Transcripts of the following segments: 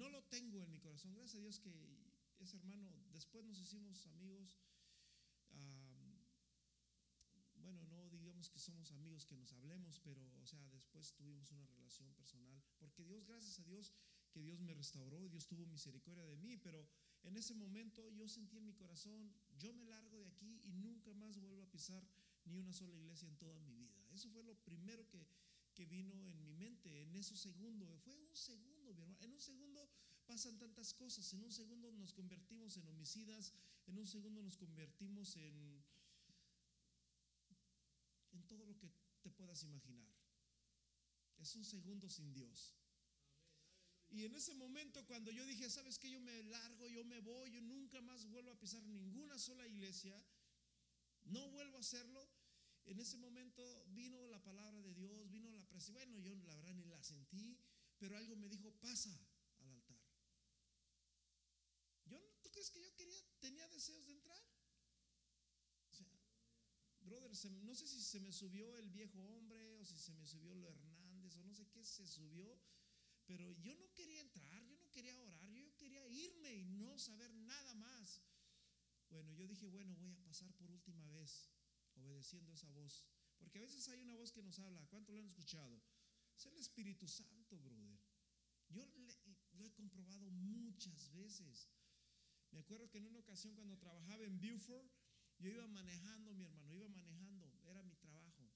no lo tengo en mi corazón. Gracias a Dios que ese hermano, después nos hicimos amigos. bueno, no digamos que somos amigos que nos hablemos, pero, o sea, después tuvimos una relación personal. Porque Dios, gracias a Dios, que Dios me restauró, Dios tuvo misericordia de mí, pero en ese momento yo sentí en mi corazón, yo me largo de aquí y nunca más vuelvo a pisar ni una sola iglesia en toda mi vida. Eso fue lo primero que, que vino en mi mente en esos segundos. Fue un segundo, En un segundo pasan tantas cosas. En un segundo nos convertimos en homicidas. En un segundo nos convertimos en, en todo lo que te puedas imaginar. Es un segundo sin Dios. Y en ese momento cuando yo dije, ¿sabes qué? Yo me largo, yo me voy, yo nunca más vuelvo a pisar ninguna sola iglesia, no vuelvo a hacerlo. En ese momento vino la palabra de Dios, vino la presencia. Bueno, yo la verdad ni la sentí, pero algo me dijo, pasa al altar. Yo, ¿Tú crees que yo quería, tenía deseos de entrar? O sea, brother, no sé si se me subió el viejo hombre o si se me subió lo Hernández o no sé qué se subió, pero yo no quería entrar, yo no quería orar, yo quería irme y no saber nada más. Bueno, yo dije, bueno, voy a pasar por última vez obedeciendo esa voz. Porque a veces hay una voz que nos habla. ¿Cuánto lo han escuchado? Es el Espíritu Santo, brother. Yo lo he comprobado muchas veces. Me acuerdo que en una ocasión cuando trabajaba en Beaufort, yo iba manejando, mi hermano, iba manejando, era mi trabajo.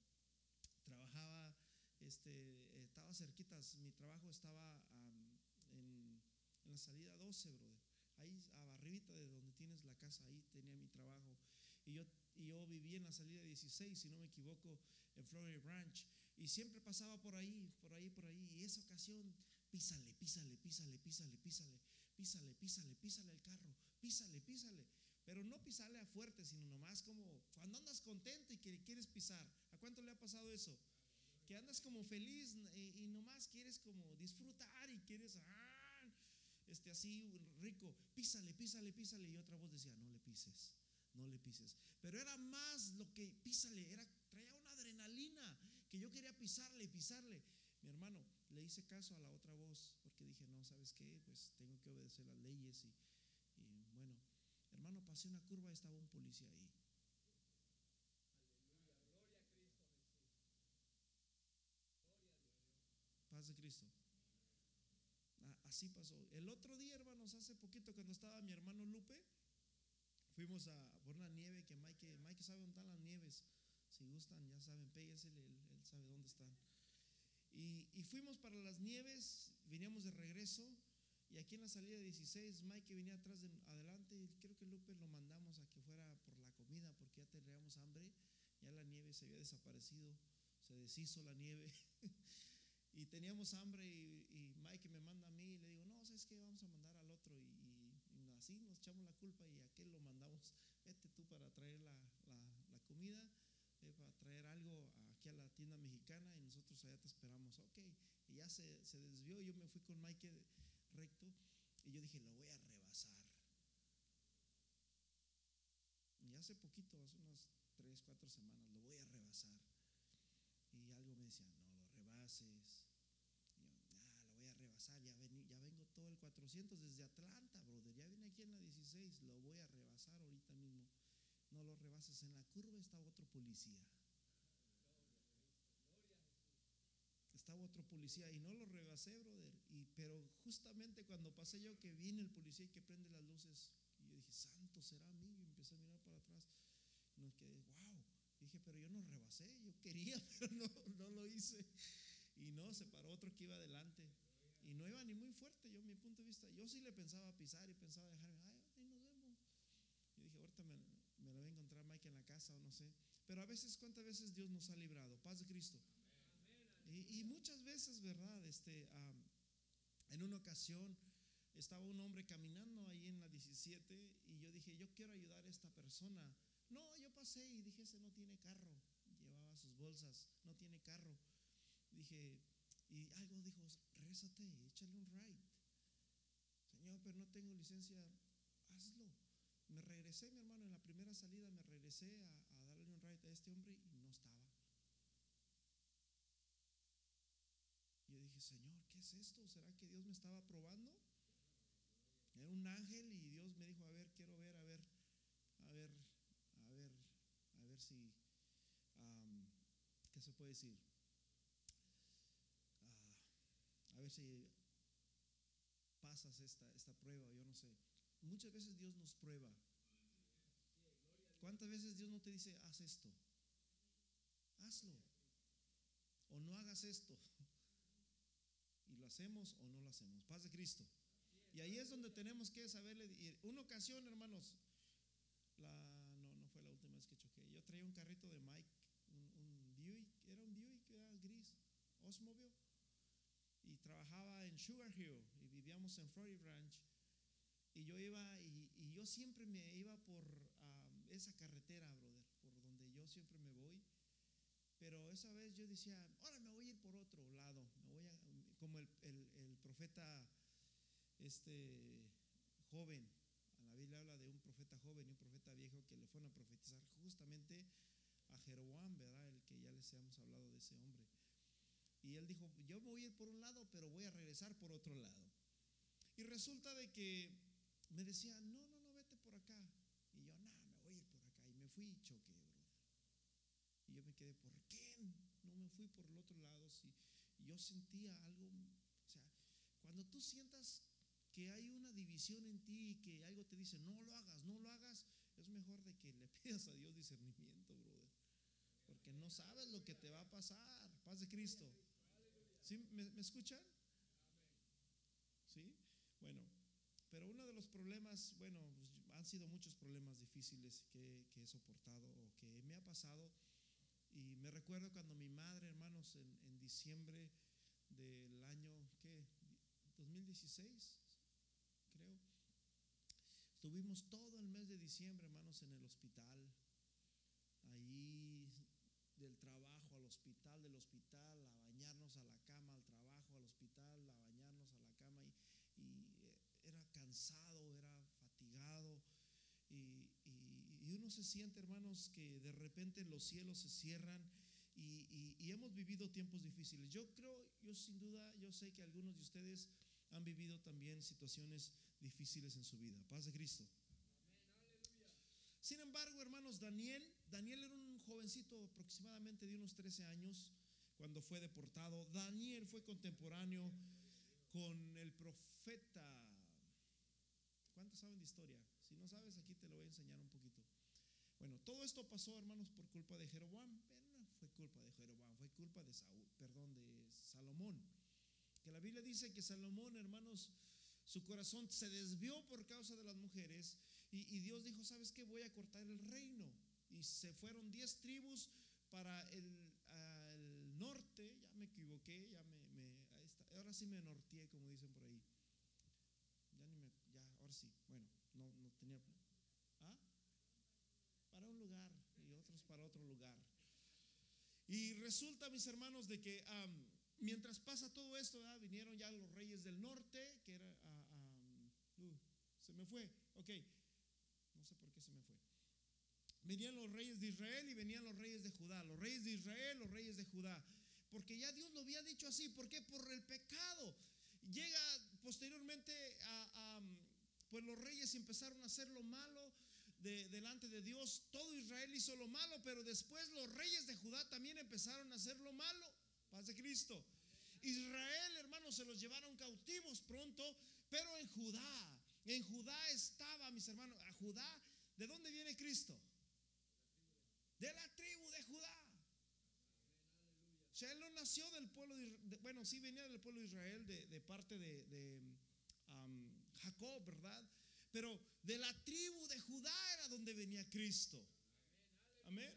Trabajaba, este, estaba cerquitas, mi trabajo estaba en, en, la salida 12, brother. Ahí arribita de donde tienes la casa, ahí tenía mi trabajo. Y yo, y yo en la salida 16, si no me equivoco, en Florida Branch. Y siempre pasaba por ahí, por ahí, por ahí. Y esa ocasión, písale, písale, písale, písale, písale, písale, písale, písale el carro, písale, písale. Pero no pisale a fuerte, sino nomás como cuando andas contento y que quieres pisar. ¿A cuánto le ha pasado eso? Que andas como feliz y, nomás quieres como disfrutar y quieres, ah, este así rico, písale, písale, písale. Y otra voz decía, no le pises no le pises. Pero era más lo que písale, era, traía una adrenalina yo quería pisarle pisarle. Mi hermano, le hice caso a la otra voz porque dije, no, ¿sabes qué? Pues tengo que obedecer las leyes y, bueno, hermano, pasé una curva y estaba un policía ahí. Paz de Cristo. Así pasó. El otro día, hermanos, hace poquito cuando estaba mi hermano Lupe, Fuimos a por la nieve, que Mike, Mike sabe dónde están las nieves. Si gustan, ya saben, péguese, sabe dónde están. Y, fuimos para las nieves, veníamos de regreso. Y aquí en la salida 16, Mike venía atrás de adelante. Y creo que Lupe lo mandamos a que fuera por la comida porque ya teníamos hambre. Ya la nieve se había desaparecido, se deshizo la nieve. Y teníamos hambre y, Mike me manda a mí y le digo, no, ¿sabes qué? Vamos a mandar al otro. Y, así nos echamos la culpa y a aquel lo mandamos, vete tú para traer la, la, comida, eh, para traer algo a la tienda mexicana y nosotros allá te esperamos. Ok, y ya se, se desvió, yo me fui con Mike recto y yo dije, lo voy a rebasar. Y hace poquito, hace unas tres, cuatro semanas, lo voy a rebasar. Y algo me decía, no lo rebases. Yo, ah, lo voy a rebasar, ya, ya vengo todo el 400 desde Atlanta, brother, ya vine aquí en la 16, lo voy a rebasar ahorita mismo. No lo rebases, en la curva está otro policía. Estaba otro policía y no lo rebasé, brother. Y, pero justamente cuando pasé yo que viene el policía y que prende las luces, y yo dije, santo será mí, y empecé a mirar para atrás. Y nos quedé, wow. Dije, pero yo no rebasé, yo quería, pero no, no lo hice. Y no, se paró otro que iba adelante. Y no iba ni muy fuerte, yo, mi punto de vista. Yo sí le pensaba pisar y pensaba dejarme, ay, ahí nos vemos. Y dije, ahorita me, me lo voy a encontrar Mike en la casa o no sé. Pero a veces, ¿cuántas veces Dios nos ha librado? Paz de Cristo. Y, muchas veces, ¿verdad? Este, en una ocasión estaba un hombre caminando ahí en la 17 y yo dije, yo quiero ayudar a esta persona no, yo pasé y dije, ese no tiene carro. Llevaba sus bolsas, no tiene carro. Dije, y algo dijo, rézate, échale un ride. Señor, pero no tengo licencia, hazlo. Me regresé, mi hermano, en la primera salida me regresé a, darle un ride a este hombre y estaba probando. Era un ángel y Dios me dijo, a ver, quiero ver, a ver, a ver, a ver, a ver si, um, ¿qué se puede decir? Ah, a ver si pasas esta, esta prueba, yo no sé. Muchas veces Dios nos prueba. ¿Cuántas veces Dios no te dice, haz esto? Hazlo. O no hagas esto. Lo hacemos o no lo hacemos. Paz de Cristo. Y ahí es donde tenemos que saberle. ir. Una ocasión, hermanos, la, no, no fue la última vez que choqué. Yo traía un carrito de Mike, un, un Buick, era un Buick, era gris, Osmobile. Y trabajaba en Sugar Hill y vivíamos en Florida Ranch. Y yo iba, y, yo siempre me iba por ah, esa carretera, brother, por donde yo siempre me voy. Pero esa vez yo decía, ahora me voy a ir por otro lado, como el, el- el profeta este joven, la Biblia habla de un profeta joven y un profeta viejo que le fueron a profetizar justamente a Jeroboam, ¿verdad? El que ya les hemos hablado de ese hombre. Y él dijo, yo me voy a ir por un lado, pero voy a regresar por otro lado. Y resulta de que me decía, no, no, no, vete por acá. Y yo, no, me voy a ir por acá. Y me fui y choqué, brother. Y yo me quedé, ¿por qué no me fui por el otro lado? Si yo sentía algo, o sea, cuando tú sientas que hay una división en ti y que algo te dice, no lo hagas, no lo hagas, es mejor de que le pidas a Dios discernimiento, brother. Porque no sabes lo que te va a pasar. Paz de Cristo. ¿Sí? ¿Me, escuchan? ¿Sí? Bueno, pero uno de los problemas, bueno, pues, han sido muchos problemas difíciles que, que he soportado o que me ha pasado. Me recuerdo cuando mi madre, hermanos, en, en diciembre del año, ¿qué? 2016, creo. Estuvimos todo el mes de diciembre, hermanos, en el hospital. Ahí del trabajo al hospital, del hospital a bañarnos a la cama, al trabajo, al hospital, a bañarnos a la cama. Y, y, eh, era cansado, era fatigado. Y, y- uno se siente, hermanos, que de repente los cielos se cierran y hemos vivido tiempos difíciles. Yo creo, yo sin duda, yo sé que algunos de ustedes han vivido también situaciones difíciles en su vida. Paz de Cristo. Sin embargo, hermanos, Daniel, Daniel era un jovencito aproximadamente de unos 13 años cuando fue deportado. Daniel fue contemporáneo con el profeta. ¿Cuántos saben de historia? Si no sabes, aquí te lo voy a enseñar un poquito. Bueno, todo esto pasó, hermanos, por culpa de Jeroboam, pero no fue culpa de Jeroboam, fue culpa de Saúl, perdón, de Salomón. Que la Biblia dice que Salomón, hermanos, su corazón se desvió por causa de las mujeres y, Dios dijo, ¿sabes qué? Voy a cortar el reino. Y se fueron diez tribus para el, norte, ya me equivoqué, ya me, ahora sí me norteé, como dicen por ahí. Ya ni me, ya, ahora sí, bueno, no, no tenía, ¿ah? Para un lugar y otros para otro lugar. Y resulta, mis hermanos, de que mientras pasa todo esto, vinieron ya los reyes del norte, que era, ah, uh, se me fue, ok, no sé por qué se me fue. Venían los reyes de Israel y venían los reyes de Judá, los reyes de Israel, los reyes de Judá, porque ya Dios lo había dicho así, ¿por qué? Por el pecado. Llega posteriormente a, pues los reyes empezaron a hacer lo malo de- delante de Dios. Todo Israel hizo lo malo, pero después los reyes de Judá también empezaron a hacer lo malo. Paz de Cristo. Israel, hermanos, se los llevaron cautivos pronto, pero en Judá, en Judá estaba, mis hermanos, a Judá, ¿de dónde viene Cristo? De la tribu de Judá. O sea, él no nació del pueblo de, de- bueno, sí venía del pueblo de Israel, de, parte de, Jacob, ¿verdad? Pero de la tribu de Judá era donde venía Cristo. Amén.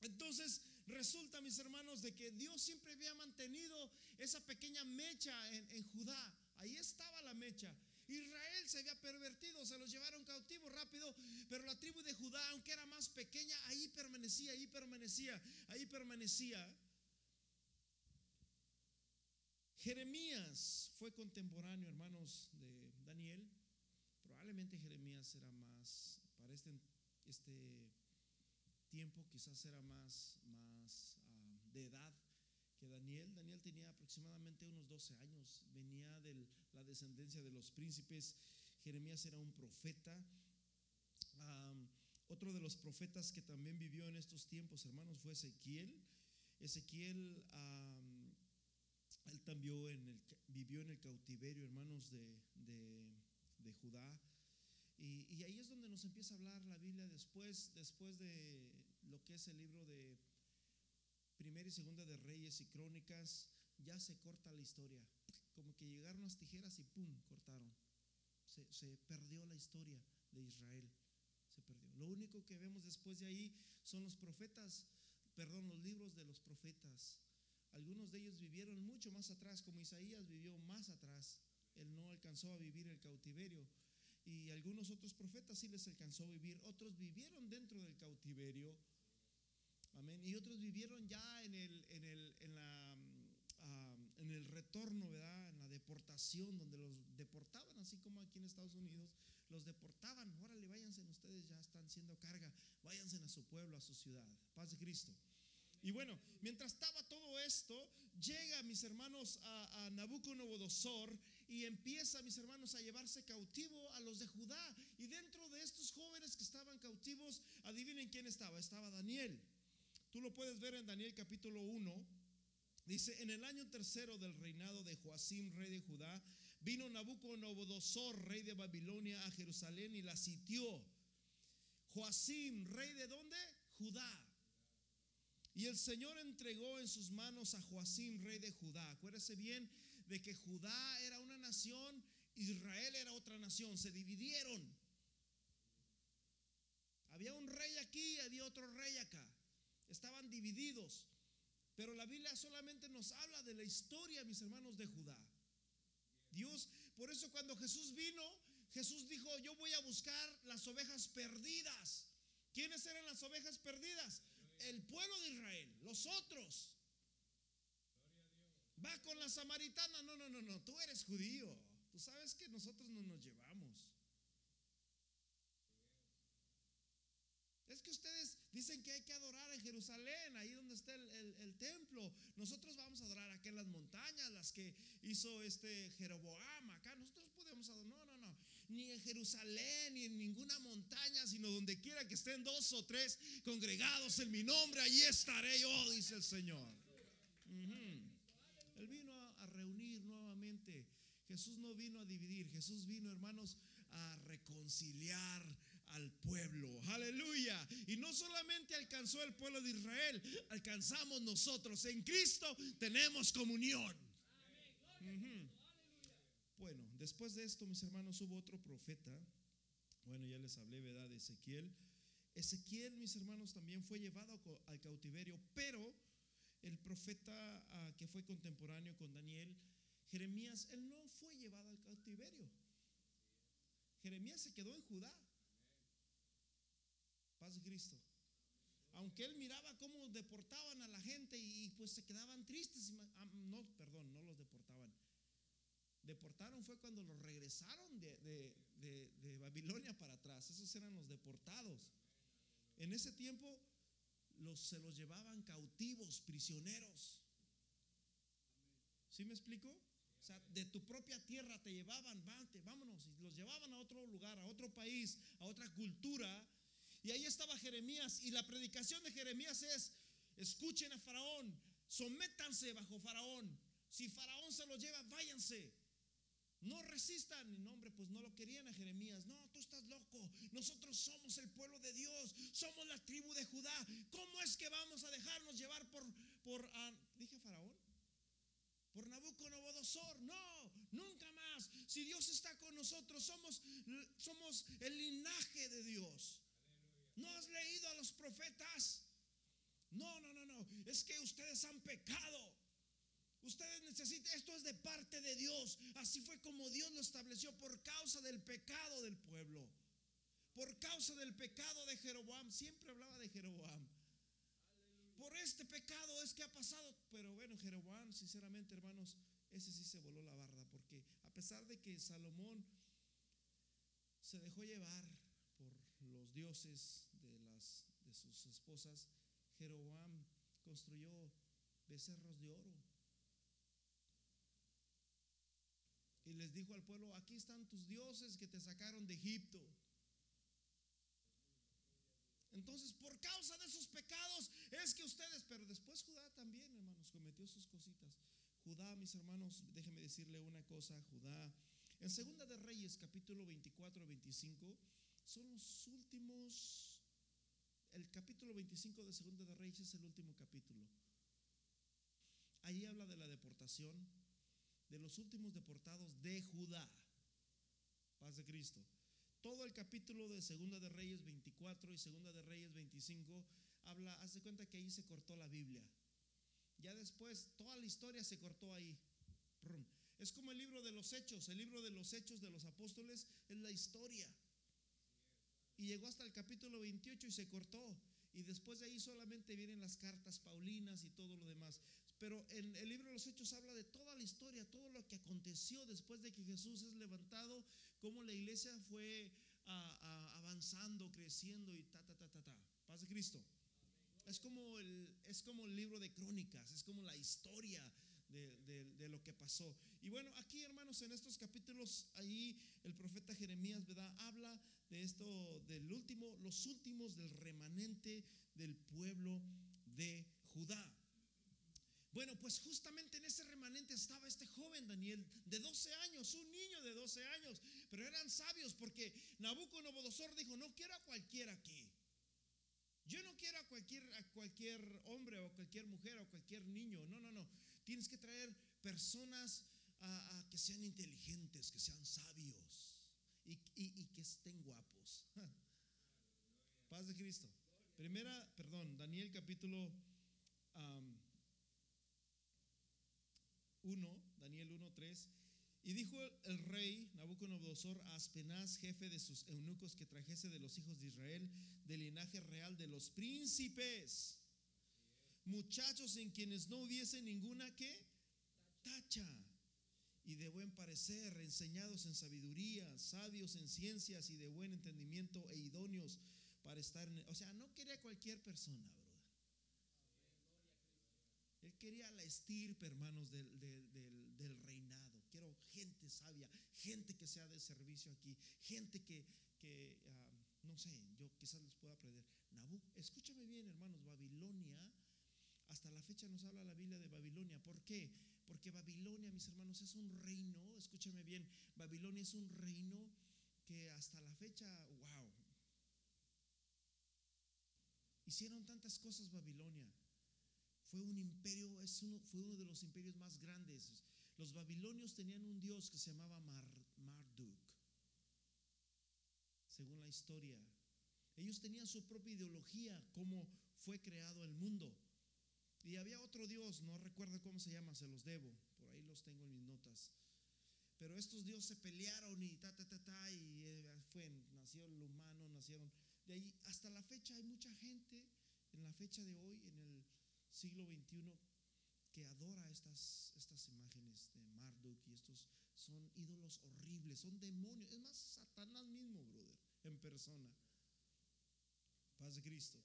Entonces resulta, mis hermanos, de que Dios siempre había mantenido esa pequeña mecha en, Judá. Ahí estaba la mecha. Israel se había pervertido, se los llevaron cautivos rápido, pero la tribu de Judá, aunque era más pequeña, ahí permanecía, ahí permanecía, ahí permanecía. Jeremías fue contemporáneo, hermanos, de Daniel. Probablemente Jeremías era más, para este, este tiempo, quizás era más, más ah, de edad que Daniel. Daniel tenía aproximadamente unos 12 años, venía de la descendencia de los príncipes. Jeremías era un profeta. Otro de los profetas que también vivió en estos tiempos, hermanos, fue Ezequiel. Ezequiel, él también vivió en el cautiverio, hermanos, de, de, Judá. Y, ahí es donde nos empieza a hablar la Biblia después, después de lo que es el libro de Primera y Segunda de Reyes y Crónicas, ya se corta la historia. Como que llegaron las tijeras y ¡pum! cortaron. Se, se perdió la historia de Israel se perdió. Lo único que vemos después de ahí son los profetas, perdón, los libros de los profetas. Algunos de ellos vivieron mucho más atrás, como Isaías vivió más atrás. Él no alcanzó a vivir el cautiverio. Y algunos otros profetas sí les alcanzó a vivir. Otros vivieron dentro del cautiverio. Amén. Y otros vivieron ya en el, en el, en la, ah, en el retorno, ¿verdad? En la deportación, donde los deportaban, así como aquí en Estados Unidos los deportaban, órale, váyanse ustedes, ya están siendo carga, váyanse a su pueblo, a su ciudad. Paz de Cristo. Y bueno, mientras estaba todo esto, llega, mis hermanos, a, a, Nabucodonosor y empieza, mis hermanos, a llevarse cautivo a los de Judá. Y dentro de estos jóvenes que estaban cautivos, adivinen quién estaba. Estaba Daniel. Tú lo puedes ver en Daniel capítulo 1. Dice, en el año tercero del reinado de Joacim, rey de Judá, Vino Nabucodonosor, rey de Babilonia, a Jerusalén y la sitió. Joacim, rey de dónde? Judá. Y el Señor entregó en sus manos a Joacim, rey de Judá. Acuérdese bien de que Judá era nación, Israel era otra nación, se dividieron. Había un rey aquí, había otro rey acá. Estaban divididos. Pero la Biblia solamente nos habla de la historia, mis hermanos, de Judá. Dios, por eso cuando Jesús vino, Jesús dijo, yo voy a buscar las ovejas perdidas. ¿Quiénes eran las ovejas perdidas? El pueblo de Israel, los otros. Va con la samaritana, no, no, no, no, tú eres judío. Tú sabes que nosotros no nos llevamos. Es que ustedes dicen que hay que adorar en Jerusalén, ahí donde está el, templo. Nosotros vamos a adorar aquí en las montañas, las que hizo este Jeroboam acá. Nosotros podemos adorar, no, no, no. Ni en Jerusalén, ni en ninguna montaña, sino donde quiera que estén dos o tres congregados en mi nombre, allí estaré yo, dice el Señor. Él vino a reunir nuevamente. Jesús no vino a dividir, Jesús vino, hermanos, a reconciliar al pueblo. Aleluya. Y no solamente alcanzó el pueblo de Israel, alcanzamos nosotros. En Cristo tenemos comunión. Bueno, después de esto, mis hermanos, hubo otro profeta. Bueno, ya les hablé, ¿verdad? De Ezequiel. Ezequiel, mis hermanos, también fue llevado al cautiverio, pero el profeta ah, que fue contemporáneo con Daniel, Jeremías, él no fue llevado al cautiverio. Jeremías se quedó en Judá. Paz de Cristo. Aunque él miraba cómo deportaban a la gente y pues se quedaban tristes. Ah, no, perdón, no los deportaban. Deportaron fue cuando los regresaron de, Babilonia para atrás. Esos eran los deportados. En ese tiempo los, se los llevaban cautivos, prisioneros. ¿Sí me explico? O sea, de tu propia tierra te llevaban, vámonos, y los llevaban a otro lugar, a otro país, a otra cultura y ahí estaba Jeremías. Y la predicación de Jeremías es, escuchen a Faraón, sométanse bajo Faraón. Si Faraón se lo lleva, váyanse. No resistan. Y no, hombre, pues no lo querían a Jeremías. No, tú estás loco. Nosotros somos el pueblo de Dios. Somos la tribu de Judá. ¿Cómo es que vamos a dejarnos llevar por, por ah, dije Faraón? Por Nabucodonosor. No, nunca más. Si Dios está con nosotros, somos, somos el linaje de Dios. ¿No has leído a los profetas? No, no, no, no. Es que ustedes han pecado. Ustedes necesitan, esto es de parte de Dios. Así fue como Dios lo estableció por causa del pecado del pueblo. Por causa del pecado de Jeroboam. Siempre hablaba de Jeroboam. Por este pecado es que ha pasado. Pero bueno, Jeroboam, sinceramente, hermanos, ese sí se voló la barda. Porque a pesar de que Salomón se dejó llevar por los dioses de, las, de sus esposas, Jeroboam construyó becerros de oro. Y les dijo al pueblo, aquí están tus dioses que te sacaron de Egipto. Entonces, por causa de sus pecados es que ustedes, pero después Judá también, hermanos, cometió sus cositas. Judá, mis hermanos, déjeme decirle una cosa, Judá, en Segunda de Reyes, capítulo 24, 25, son los últimos, el capítulo 25 de Segunda de Reyes es el último capítulo. Allí habla de la deportación, de los últimos deportados de Judá. Paz de Cristo. Todo el capítulo de Segunda de Reyes 24 y Segunda de Reyes 25 habla, hace cuenta que ahí se cortó la Biblia. Ya después toda la historia se cortó ahí. Es como el libro de los hechos, el libro de los hechos de los apóstoles es la historia. Y llegó hasta el capítulo 28 y se cortó. Y después de ahí solamente vienen las cartas paulinas y todo lo demás. Pero en el libro de los Hechos habla de toda la historia, todo lo que aconteció después de que Jesús es levantado, cómo la iglesia fue avanzando, creciendo y ta, ta, ta, ta, ta. Paz de Cristo. Es como, el, es como el libro de crónicas, es como la historia de, de, lo que pasó. Y bueno, aquí hermanos, en estos capítulos, ahí el profeta Jeremías, ¿verdad? Habla de esto, del último, los últimos del remanente del pueblo de Judá. Bueno, pues justamente en ese remanente estaba este joven Daniel de 12 años, un niño de 12 años, pero eran sabios porque Nabucodonosor dijo, no quiero a cualquiera aquí. Yo no quiero a cualquier, a cualquier hombre o cualquier mujer o cualquier niño, no, no, no. Tienes que traer personas que sean inteligentes, que sean sabios y, que estén guapos. Paz de Cristo. Primera, perdón, Daniel capítulo... 1, Daniel 1, 3. Y dijo el rey Nabucodonosor a Aspenaz, jefe de sus eunucos, que trajese de los hijos de Israel, del linaje real de los príncipes, muchachos en quienes no hubiese ninguna que tacha, y de buen parecer, enseñados en sabiduría, sabios en ciencias y de buen entendimiento e idóneos para estar en... O sea, no quería cualquier persona, él quería la estirpe, hermanos, del, reinado. Sabia, gente que sea de servicio aquí, gente que, ah, no sé, yo quizás les pueda aprender. Nabu, escúchame bien, hermanos, Babilonia, hasta la fecha nos habla la Biblia de Babilonia. ¿Por qué? Porque Babilonia, mis hermanos, es un reino, escúchame bien, Babilonia es un reino que hasta la fecha, wow, hicieron tantas cosas Babilonia fue un imperio, es uno, fue uno de los imperios más grandes. Los babilonios tenían un dios que se llamaba Marduk, según la historia. Ellos tenían su propia ideología, cómo fue creado el mundo. Y había otro dios, no recuerdo cómo se llama, se los debo, por ahí los tengo en mis notas. Pero estos dioses se pelearon y ta, ta, ta, ta, y eh, fue, nació el humano, nacieron. De ahí hasta la fecha hay mucha gente, en la fecha de hoy, en el siglo XXI que adora estas, estas imágenes de Marduk y estos son ídolos horribles, son demonios, es más Satanás mismo, brother, en persona. Paz de Cristo.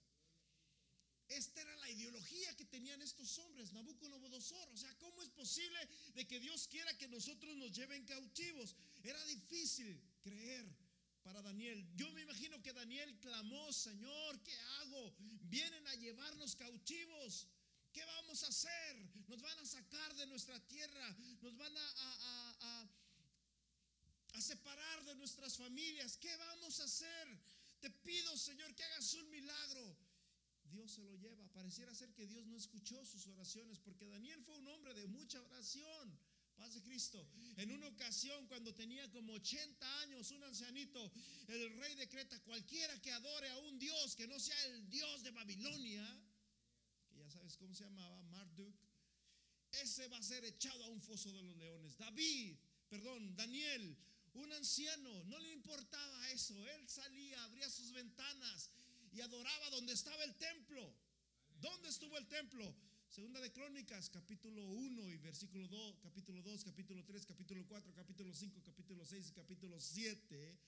Esta era la ideología que tenían estos hombres, Nabucodonosor. O sea, ¿cómo es posible de que Dios quiera que nosotros nos lleven cautivos? Era difícil creer para Daniel. Yo me imagino que Daniel clamó, Señor, ¿qué hago? Vienen a llevarnos cautivos. ¿Qué vamos a hacer? Nos van a sacar de nuestra tierra, nos van a, a, separar de nuestras familias. ¿Qué vamos a hacer? Te pido, Señor, que hagas un milagro. Dios se lo lleva. Pareciera ser que Dios no escuchó sus oraciones, porque Daniel fue un hombre de mucha oración. Paz de Cristo. En una ocasión, cuando tenía como 80 años, un ancianito, el rey decreta: cualquiera que adore a un Dios que no sea el Dios de Babilonia, ya sabes cómo se llamaba, Marduk, ese va a ser echado a un foso de los leones. David, perdón, Daniel, un anciano, no le importaba eso. Él salía, abría sus ventanas y adoraba donde estaba el templo. ¿Dónde estuvo el templo? Segunda de Crónicas, capítulo 1 y versículo 2, capítulo 2, capítulo 3, capítulo 4, capítulo 5, capítulo 6 y capítulo 7,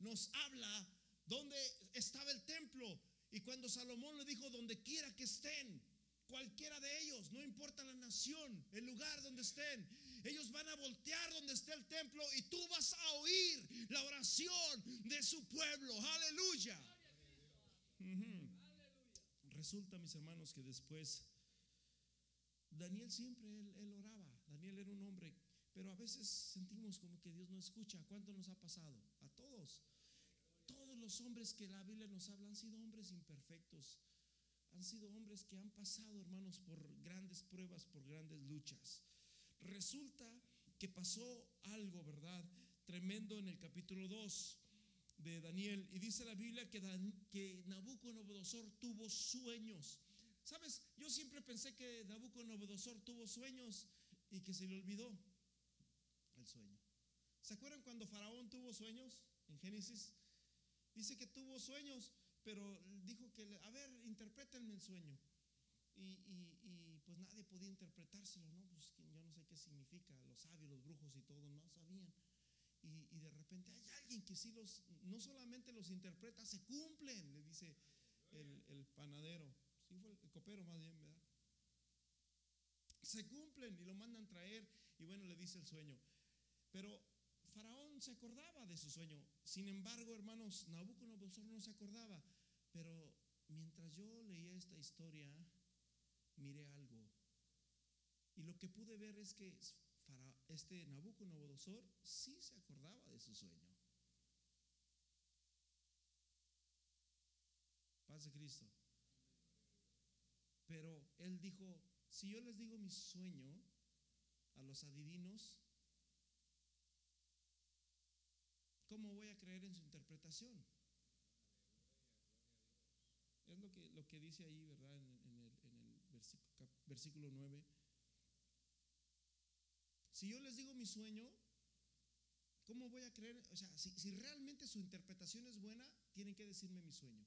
nos habla dónde estaba el templo. Y cuando Salomón le dijo, donde quiera que estén, cualquiera de ellos, no importa la nación, el lugar donde estén, ellos van a voltear donde esté el templo y tú vas a oír la oración de su pueblo. Aleluya. resulta, mis hermanos, que después Daniel siempre él, oraba. Daniel era un hombre, pero a veces sentimos como que Dios no escucha. ¿Cuánto nos ha pasado? A todos. Todos los hombres que la Biblia nos habla han sido hombres imperfectos. Han sido hombres que han pasado, hermanos, por grandes pruebas, por grandes luchas. Resulta que pasó algo, ¿verdad? Tremendo en el capítulo 2 de Daniel. Y dice la Biblia que, que Nabucodonosor tuvo sueños. ¿Sabes? Yo siempre pensé que Nabucodonosor tuvo sueños y que se le olvidó el sueño. ¿Se acuerdan cuando Faraón tuvo sueños en Génesis? Dice que tuvo sueños, pero dijo que, a ver, interprétenme el sueño. Y, pues nadie podía interpretárselo, ¿no? Pues yo no sé qué significa, los sabios, los brujos y todo, no sabían. Y, y, de repente hay alguien que sí los, no solamente los interpreta, se cumplen, le dice el panadero, sí fue el copero más bien, ¿verdad? Se cumplen y lo mandan traer y bueno, le dice el sueño. Pero Faraón se acordaba de su sueño. Sin embargo, hermanos, Nabucodonosor no se acordaba. Pero mientras yo leía esta historia, miré algo. Y lo que pude ver es que este Nabucodonosor sí se acordaba de su sueño. Paz de Cristo. Pero él dijo, si yo les digo mi sueño a los adivinos, ¿cómo voy a creer en su interpretación? Lo que, lo que dice ahí, ¿verdad? En, el, versículo, versículo 9. Si yo les digo mi sueño, ¿cómo voy a creer? O sea, si, si realmente su interpretación es buena, tienen que decirme mi sueño.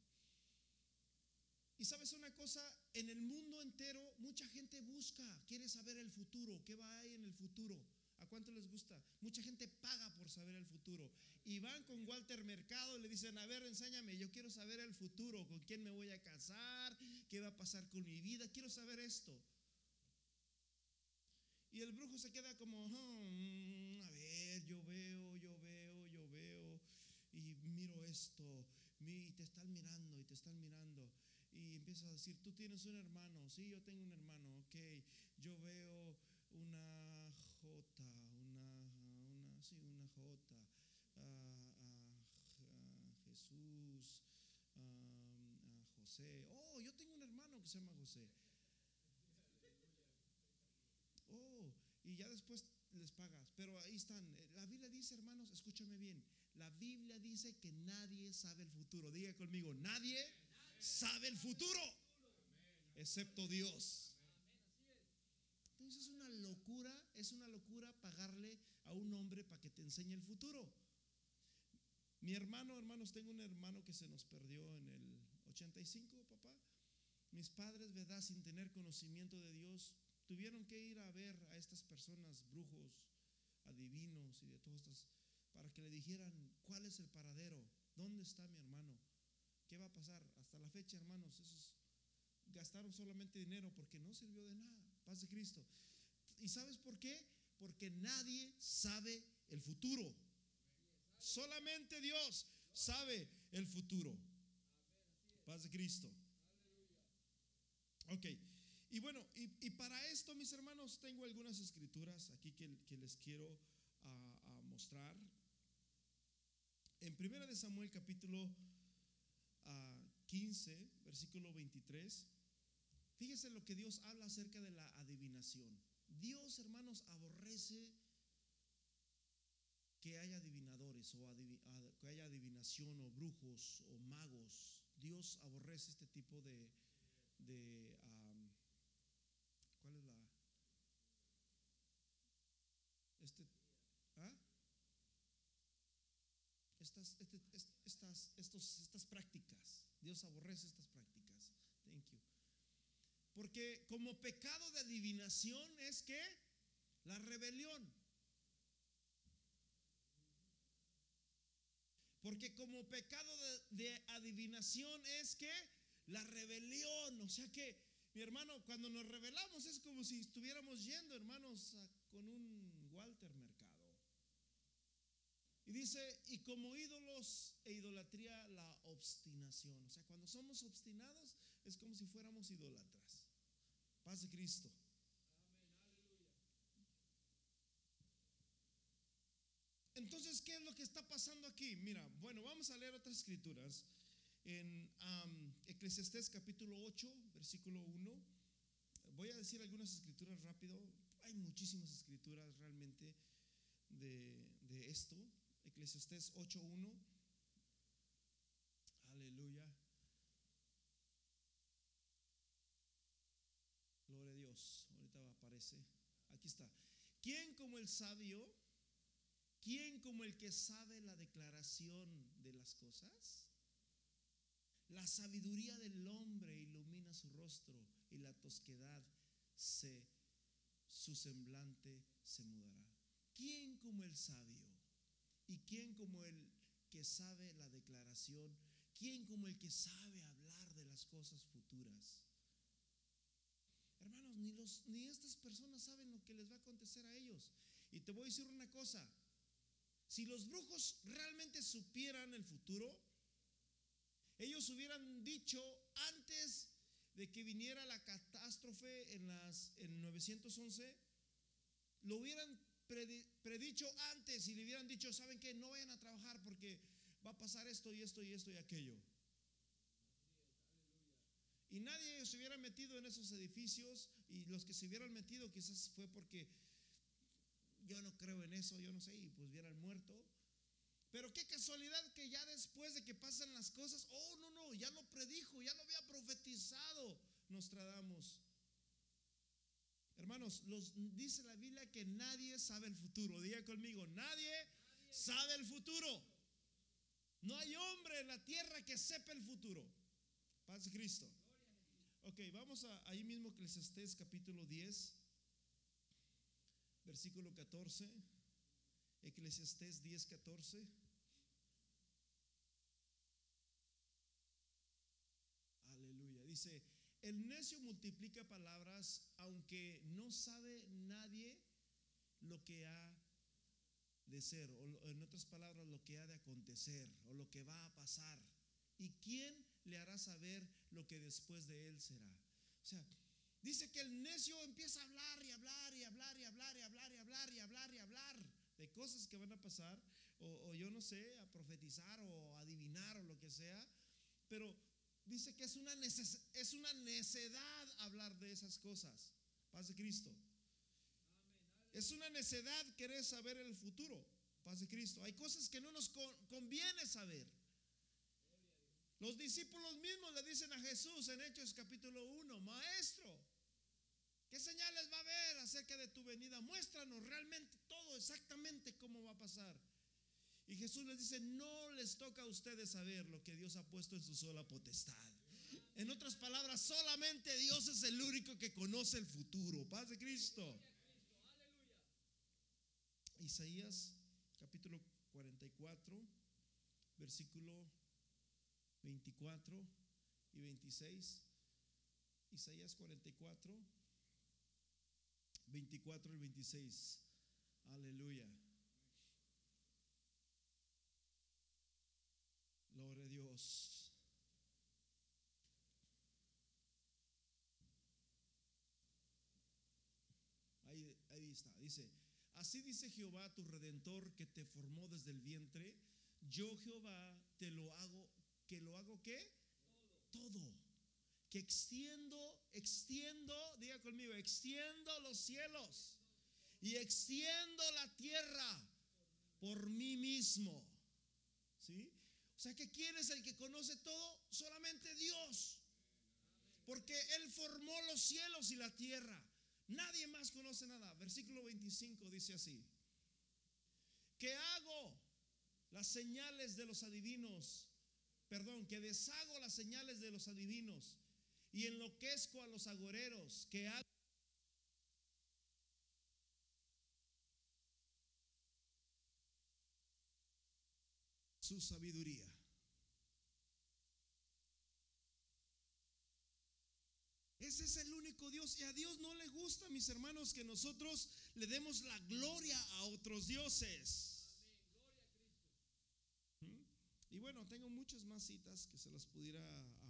Y sabes una cosa, en el mundo entero mucha gente busca, quiere saber el futuro, qué va a ir en el futuro. ¿A cuánto les gusta? Mucha gente paga por saber el futuro. Y van con Walter Mercado y le dicen, a ver, enséñame, yo quiero saber el futuro, con quién me voy a casar, qué va a pasar con mi vida, quiero saber esto. Y el brujo se queda como, hmm, a ver, yo veo, yo veo, yo veo, y miro esto, y te están mirando, y te están mirando y empieza a decir, tú tienes un hermano, sí, yo tengo un hermano, ok, yo veo una J, una, una, sí, una J, a, A José, oh, yo tengo un hermano que se llama José. Oh, y ya después les pagas. Pero ahí están. La Biblia dice, hermanos, escúchame bien. La Biblia dice que nadie sabe el futuro. Diga conmigo, nadie sabe el futuro, excepto Dios. Entonces es una locura, es una locura pagarle a un hombre para que te enseñe el futuro. Mi hermano, hermanos, tengo un hermano que se nos perdió en el 85, papá. Mis padres, ¿verdad? Sin tener conocimiento de Dios, tuvieron que ir a ver a estas personas, brujos, adivinos y de todas estas, para que le dijeran cuál es el paradero, dónde está mi hermano. ¿Qué va a pasar? Hasta la fecha, hermanos, esos gastaron solamente dinero porque no sirvió de nada. Paz de Cristo. ¿Y sabes por qué? Porque nadie sabe el futuro. Solamente Dios sabe el futuro. Paz de Cristo. Ok. Y bueno, y, para esto, mis hermanos, tengo algunas escrituras aquí que, les quiero ah, mostrar. En Primera de Samuel capítulo 15, versículo 23, fíjese lo que Dios habla acerca de la adivinación. Dios, hermanos, aborrece que haya adivinadores o que haya adivinación o brujos o magos. Dios aborrece este tipo de, de ¿cuál es la? Este, ¿ah? estas, este, estas, estos, estas prácticas. Dios aborrece estas prácticas. Thank you. Porque como pecado de adivinación es que la rebelión. Porque como pecado de, adivinación es que la rebelión. O sea que, mi hermano, cuando nos rebelamos es como si estuviéramos yendo, hermanos, con un Walter Mercado. Y dice, y como ídolos e idolatría, la obstinación. O sea, cuando somos obstinados es como si fuéramos idólatras. Paz de Cristo. Entonces, ¿qué es lo que está pasando aquí? Mira, bueno, vamos a leer otras escrituras. En um, Eclesiastés capítulo 8, versículo 1. Voy a decir algunas escrituras rápido. Hay muchísimas escrituras realmente de, de esto. Eclesiastés 8.1. Aleluya. Gloria a Dios. Ahorita aparece. Aquí está. ¿Quién como el sabio? ¿Quién como el que sabe la declaración de las cosas? La sabiduría del hombre ilumina su rostro y la tosquedad se su semblante se mudará. ¿Quién como el sabio? ¿Y quién como el que sabe la declaración? ¿Quién como el que sabe hablar de las cosas futuras? Hermanos, ni, los, ni estas personas saben lo que les va a acontecer a ellos. Y te voy a decir una cosa, si los brujos realmente supieran el futuro, ellos hubieran dicho antes de que viniera la catástrofe en, las, en 911, lo hubieran predicho antes y le hubieran dicho, ¿saben qué? No vayan a trabajar porque va a pasar esto y esto y esto y aquello. Y nadie se hubiera metido en esos edificios y los que se hubieran metido quizás fue porque yo no creo en eso, yo no sé, y pues hubieran muerto. Pero qué casualidad que ya después de que pasan las cosas, oh no, no, ya lo predijo, ya lo había profetizado Nostradamus. Hermanos, los, dice la Biblia que nadie sabe el futuro. Diga conmigo, nadie, sabe el futuro. No hay hombre en la tierra que sepa el futuro. Paz Cristo. Ok, vamos a ahí mismo que les estés capítulo 10, versículo 14. Eclesiastés 10, 14. Aleluya. Dice, el necio multiplica palabras aunque no sabe nadie lo que ha de ser, o en otras palabras, lo que ha de acontecer, o lo que va a pasar. ¿Y quién le hará saber lo que después de él será? O sea, dice que el necio empieza a hablar y hablar y hablar y hablar y hablar y hablar y hablar y hablar de cosas que van a pasar, o, yo no sé, a profetizar o adivinar o lo que sea, pero dice que es una, es una necedad hablar de esas cosas. Paz de Cristo. Es una necedad querer saber el futuro. Paz de Cristo. Hay cosas que no nos conviene saber. Los discípulos mismos le dicen a Jesús en Hechos capítulo 1, Maestro, ¿qué señales va a haber acerca de tu venida? Muéstranos realmente todo exactamente cómo va a pasar. Y Jesús les dice, no les toca a ustedes saber lo que Dios ha puesto en su sola potestad. En otras palabras, solamente Dios es el único que conoce el futuro. Paz de Cristo. Isaías capítulo 44, versículo 24 y 26. Isaías 44, 24 y 26. Aleluya. Gloria a Dios. Ahí, ahí está, dice, así dice Jehová tu redentor que te formó desde el vientre, yo Jehová te lo hago, que lo hago qué? Todo. Todo. Que extiendo, extiendo, diga conmigo, extiendo los cielos y extiendo la tierra por mí mismo. ¿Sí? O sea, que ¿quién es el que conoce todo? Solamente Dios. Porque Él formó los cielos y la tierra. Nadie más conoce nada. Versículo 25 dice así. Que hago las señales de los adivinos. Perdón, que deshago las señales de los adivinos. Y enloquezco a los agoreros. Que hago su sabiduría. Ese es el único Dios. Y a Dios no le gusta, mis hermanos, que nosotros le demos la gloria a otros dioses. Y bueno, tengo muchas más citas que se las pudiera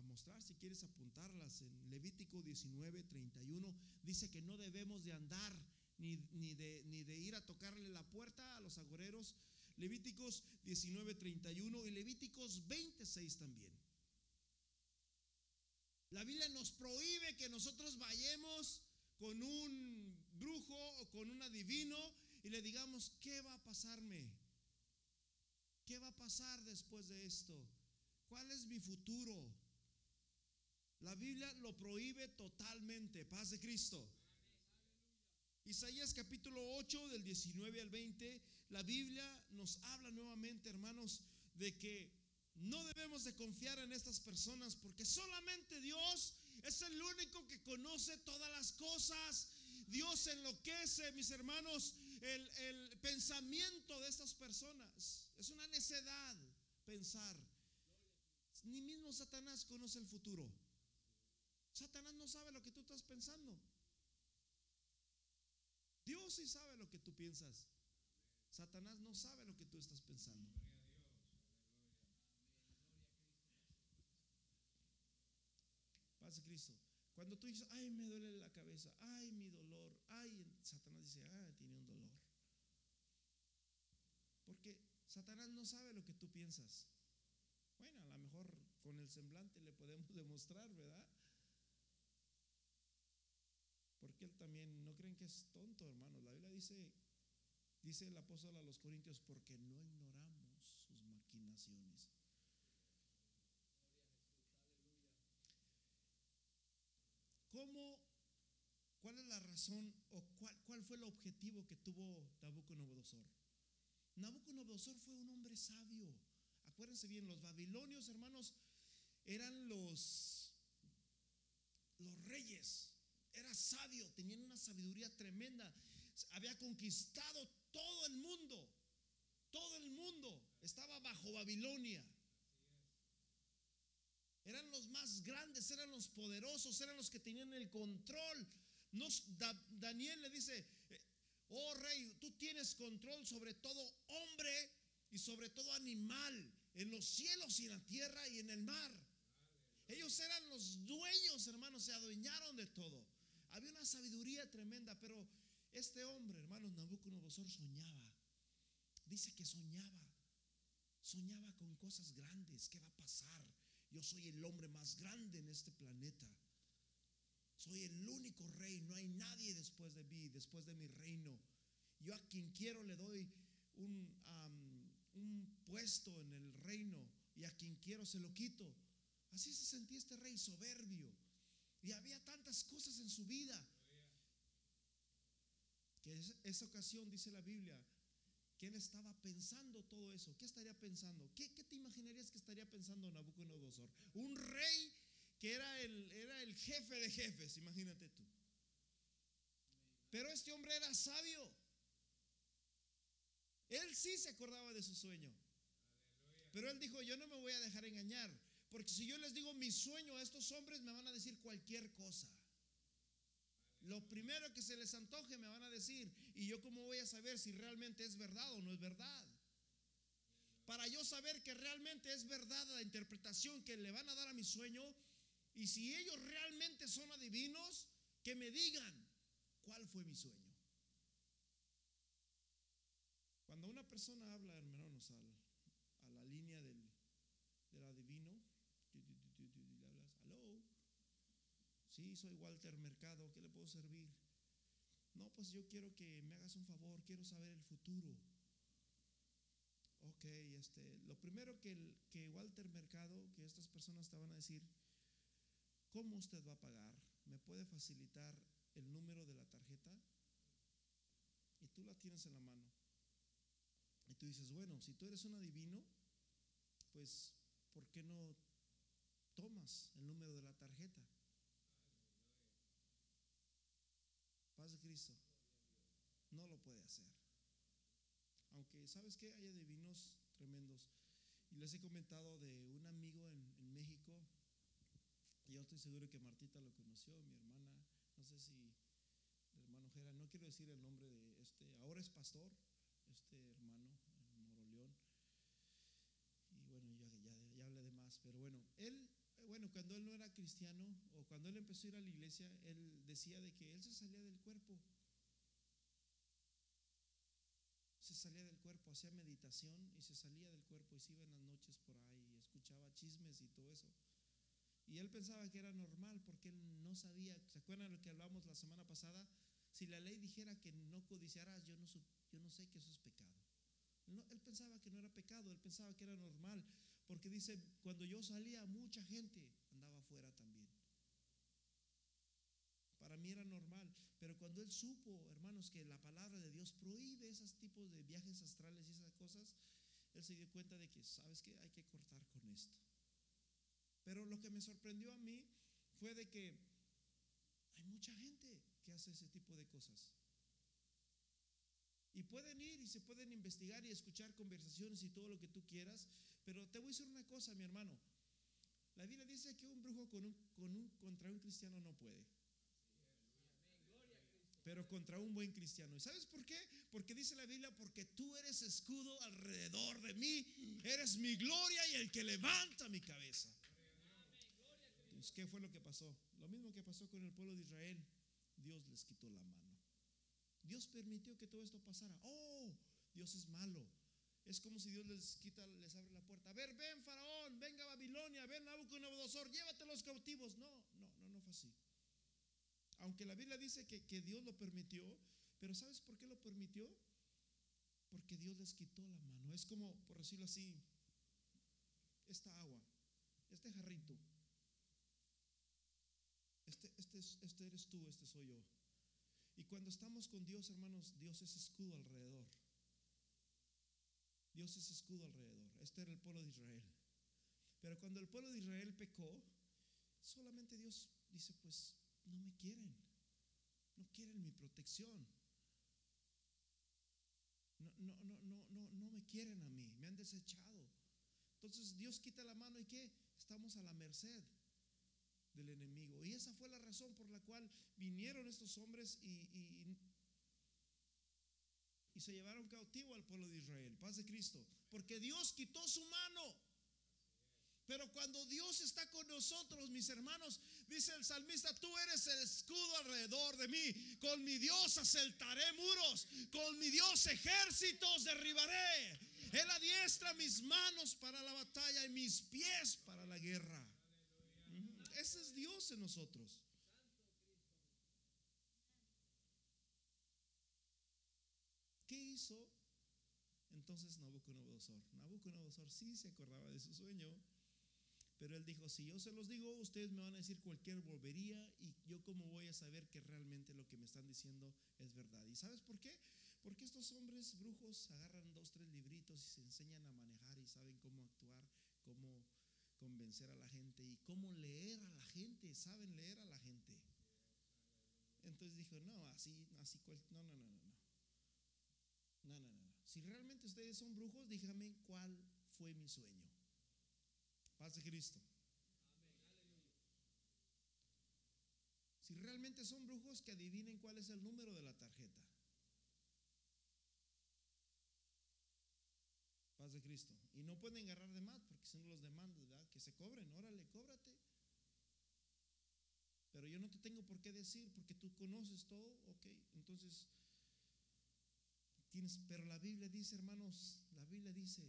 mostrar si quieres apuntarlas. En Levítico 19, 31 dice que no debemos de andar ni, ni, de, ni de ir a tocarle la puerta a los agoreros. Levíticos 19, 31 y Levíticos 26 también. La Biblia nos prohíbe que nosotros vayamos con un brujo o con un adivino y le digamos, ¿qué va a pasarme? ¿Qué va a pasar después de esto? ¿Cuál es mi futuro? La Biblia lo prohíbe totalmente. Paz de Cristo. Isaías capítulo 8 del 19 al 20, la Biblia nos habla nuevamente, hermanos, de que no debemos de confiar en estas personas porque solamente Dios es el único que conoce todas las cosas. Dios enloquece, mis hermanos, el, el pensamiento de estas personas. Es una necedad pensar. Ni mismo Satanás conoce el futuro. Satanás no sabe lo que tú estás pensando. Dios sí sabe lo que tú piensas. Satanás no sabe lo que tú estás pensando. Paz Cristo. Cuando tú dices, ay, me duele la cabeza, ay, mi dolor, ay, Satanás dice, ah, tiene un dolor. Porque Satanás no sabe lo que tú piensas. Bueno, a lo mejor con el semblante le podemos demostrar, ¿verdad? Porque él también, no creen que es tonto, hermanos. La Biblia dice, dice el apóstol a los Corintios, porque no ignoramos sus maquinaciones. ¿Cómo, cuál es la razón o cuál, cuál fue el objetivo que tuvo Nabucodonosor? Nabucodonosor fue un hombre sabio. Acuérdense bien, los babilonios, hermanos, eran los, los reyes. Era sabio, tenían una sabiduría tremenda. Había conquistado todo el mundo. Todo el mundo estaba bajo Babilonia. Eran los más grandes, eran los poderosos, eran los que tenían el control. Daniel le dice, oh rey, tú tienes control sobre todo hombre y sobre todo animal, en los cielos y en la tierra y en el mar. Ellos eran los dueños, hermanos, se adueñaron de todo. Había una sabiduría tremenda, pero este hombre, hermanos, Nabucodonosor soñaba. Dice que soñaba. Soñaba con cosas grandes. ¿Qué va a pasar? Yo soy el hombre más grande en este planeta. Soy el único rey, no hay nadie después de mí, después de mi reino. Yo a quien quiero le doy un, un puesto en el reino y a quien quiero se lo quito. Así se sentía este rey soberbio. Y había tantas cosas en su vida. Que esa ocasión, dice la Biblia, que él estaba pensando todo eso. ¿Qué estaría pensando? ¿Qué, te imaginarías que estaría pensando Nabucodonosor? Un rey que era el, era el jefe de jefes, imagínate tú. Pero este hombre era sabio. Él sí se acordaba de su sueño. Pero él dijo, yo no me voy a dejar engañar. Porque si yo les digo mi sueño a estos hombres, me van a decir cualquier cosa. Lo primero que se les antoje me van a decir. Y yo cómo voy a saber si realmente es verdad o no es verdad. Para yo saber que realmente es verdad la interpretación que le van a dar a mi sueño. Y si ellos realmente son adivinos, que me digan cuál fue mi sueño. Cuando una persona habla, hermanos, a la línea del, del adivino, le hablas, aló, Sí, soy Walter Mercado, ¿qué le puedo servir? No, pues yo quiero que me hagas un favor, quiero saber el futuro. Ok, este, lo primero que, que Walter Mercado, que estas personas te van a decir, ¿cómo usted va a pagar? ¿Me puede facilitar el número de la tarjeta? Y tú la tienes en la mano. Y tú dices, bueno, si tú eres un adivino, pues, ¿por qué no tomas el número de la tarjeta? Paz de Cristo. No lo puede hacer. Aunque, ¿sabes qué? Hay adivinos tremendos. Y les he comentado de un amigo en, México. Y yo estoy seguro que Martita lo conoció, mi hermana. No sé si el hermano Jera, no quiero decir el nombre de este, ahora es pastor, este hermano Moroleón. Y bueno, ya Bueno, cuando él no era cristiano o cuando él empezó a ir a la iglesia, él decía de que él se salía del cuerpo. Se salía del cuerpo, hacía meditación y se salía del cuerpo y se iba en las noches por ahí y escuchaba chismes y todo eso. Y él pensaba que era normal porque él no sabía, ¿se acuerdan de lo que hablamos la semana pasada? Si la ley dijera que no codiciarás, yo no, yo no sé que eso es pecado. él pensaba que no era pecado, él pensaba que era normal, porque dice, cuando yo salía, mucha gente andaba afuera también. Para mí era normal, pero cuando él supo, hermanos, que la palabra de Dios prohíbe esos tipos de viajes astrales y esas cosas, él se dio cuenta de que, ¿sabes qué? Hay que cortar con esto. Pero lo que me sorprendió a mí fue de que hay mucha gente que hace ese tipo de cosas. Y pueden ir y se pueden investigar y escuchar conversaciones y todo lo que tú quieras, pero te voy a decir una cosa, mi hermano. La Biblia dice que un brujo con un, con un, contra un cristiano no puede. Pero contra un buen cristiano. ¿Y sabes por qué? Porque dice la Biblia, porque tú eres escudo alrededor de mí, eres mi gloria y el que levanta mi cabeza. ¿Qué fue lo que pasó? Lo mismo que pasó con el pueblo de Israel. Dios les quitó la mano. Dios permitió que todo esto pasara. Oh, Dios es malo. Es como si Dios les quita, les abre la puerta. A ver, ven Faraón, venga Babilonia, ven Nabucodonosor, llévate los cautivos. No, no, no, no fue así. Aunque la Biblia dice que, que Dios lo permitió, pero ¿sabes por qué lo permitió? Porque Dios les quitó la mano. Es como, por decirlo así, esta agua, este jarrito este, este, este eres tú, este soy yo. Y cuando estamos con Dios, hermanos, Dios es escudo alrededor. Dios es escudo alrededor. Este era el pueblo de Israel. Pero cuando el pueblo de Israel pecó, solamente Dios dice, pues no me quieren. No quieren mi protección. No, no, no, no, no, no me quieren a mí. Me han desechado. Entonces Dios quita la mano y ¿qué? Estamos a la merced del enemigo. Y esa fue la razón por la cual vinieron estos hombres y, y, se llevaron cautivo al pueblo de Israel. Paz de Cristo. Porque Dios quitó su mano. Pero cuando Dios está con nosotros, mis hermanos, dice el salmista, tú eres el escudo alrededor de mí. Con mi Dios asaltaré muros. Con mi Dios ejércitos derribaré. Él adiestra mis manos para la batalla y mis pies para la guerra. En nosotros. ¿Qué hizo entonces Nabucodonosor? Nabucodonosor sí se acordaba de su sueño, pero él dijo, si yo se los digo, ustedes me van a decir cualquier volvería y yo cómo voy a saber que realmente lo que me están diciendo es verdad. ¿Y sabes por qué? Porque estos hombres brujos agarran dos, tres libritos y se enseñan a manejar y saben cómo actuar, cómo convencer a la gente y cómo leer a la gente, saben leer a la gente. Entonces dijo, no, así, así, no, no, no, no, no. No, no, no. Si realmente ustedes son brujos, díganme cuál fue mi sueño. Paz de Cristo. Si realmente son brujos, que adivinen cuál es el número de la tarjeta. Paz de Cristo. Y no pueden agarrar de más, porque si no los demandan, ¿verdad? Que se cobren, órale, cóbrate. Pero yo no te tengo por qué decir, porque tú conoces todo, ok. Entonces, tienes, pero la Biblia dice, hermanos, la Biblia dice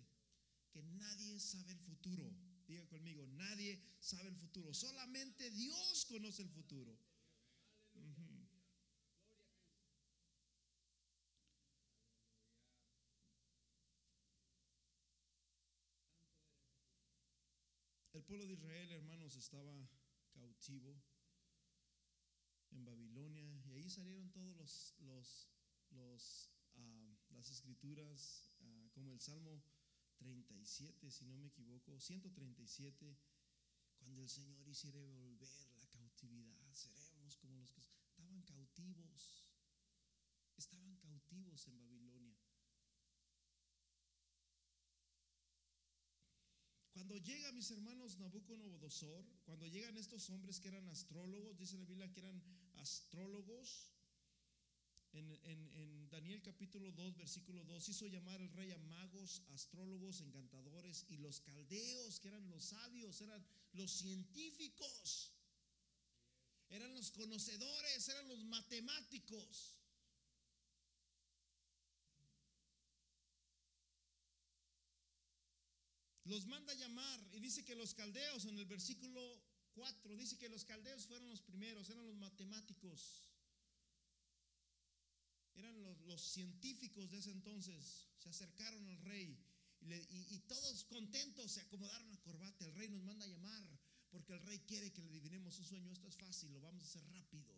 que nadie sabe el futuro. Diga conmigo, nadie sabe el futuro. Solamente Dios conoce el futuro. El pueblo de Israel, hermanos, estaba cautivo en Babilonia y ahí salieron todos los, ah, las escrituras, ah, como el Salmo 37, si no me equivoco, 137, cuando el Señor hiciera volver la cautividad, seremos como los que estaban cautivos, estaban cautivos en Babilonia. Cuando llega, mis hermanos, Nabucodonosor, cuando llegan estos hombres que eran astrólogos, dice la Biblia que eran astrólogos, en, Daniel capítulo 2, versículo 2, hizo llamar el rey a magos, astrólogos, encantadores y los caldeos, que eran los sabios, eran los científicos, eran los conocedores, eran los matemáticos. Los manda a llamar y dice que los caldeos en el versículo 4 dice que los caldeos fueron los primeros, eran los matemáticos. Eran los, científicos de ese entonces. Se acercaron al rey y, todos contentos se acomodaron la corbata. El rey nos manda a llamar porque el rey quiere que le adivinemos un sueño. Esto es fácil, lo vamos a hacer rápido.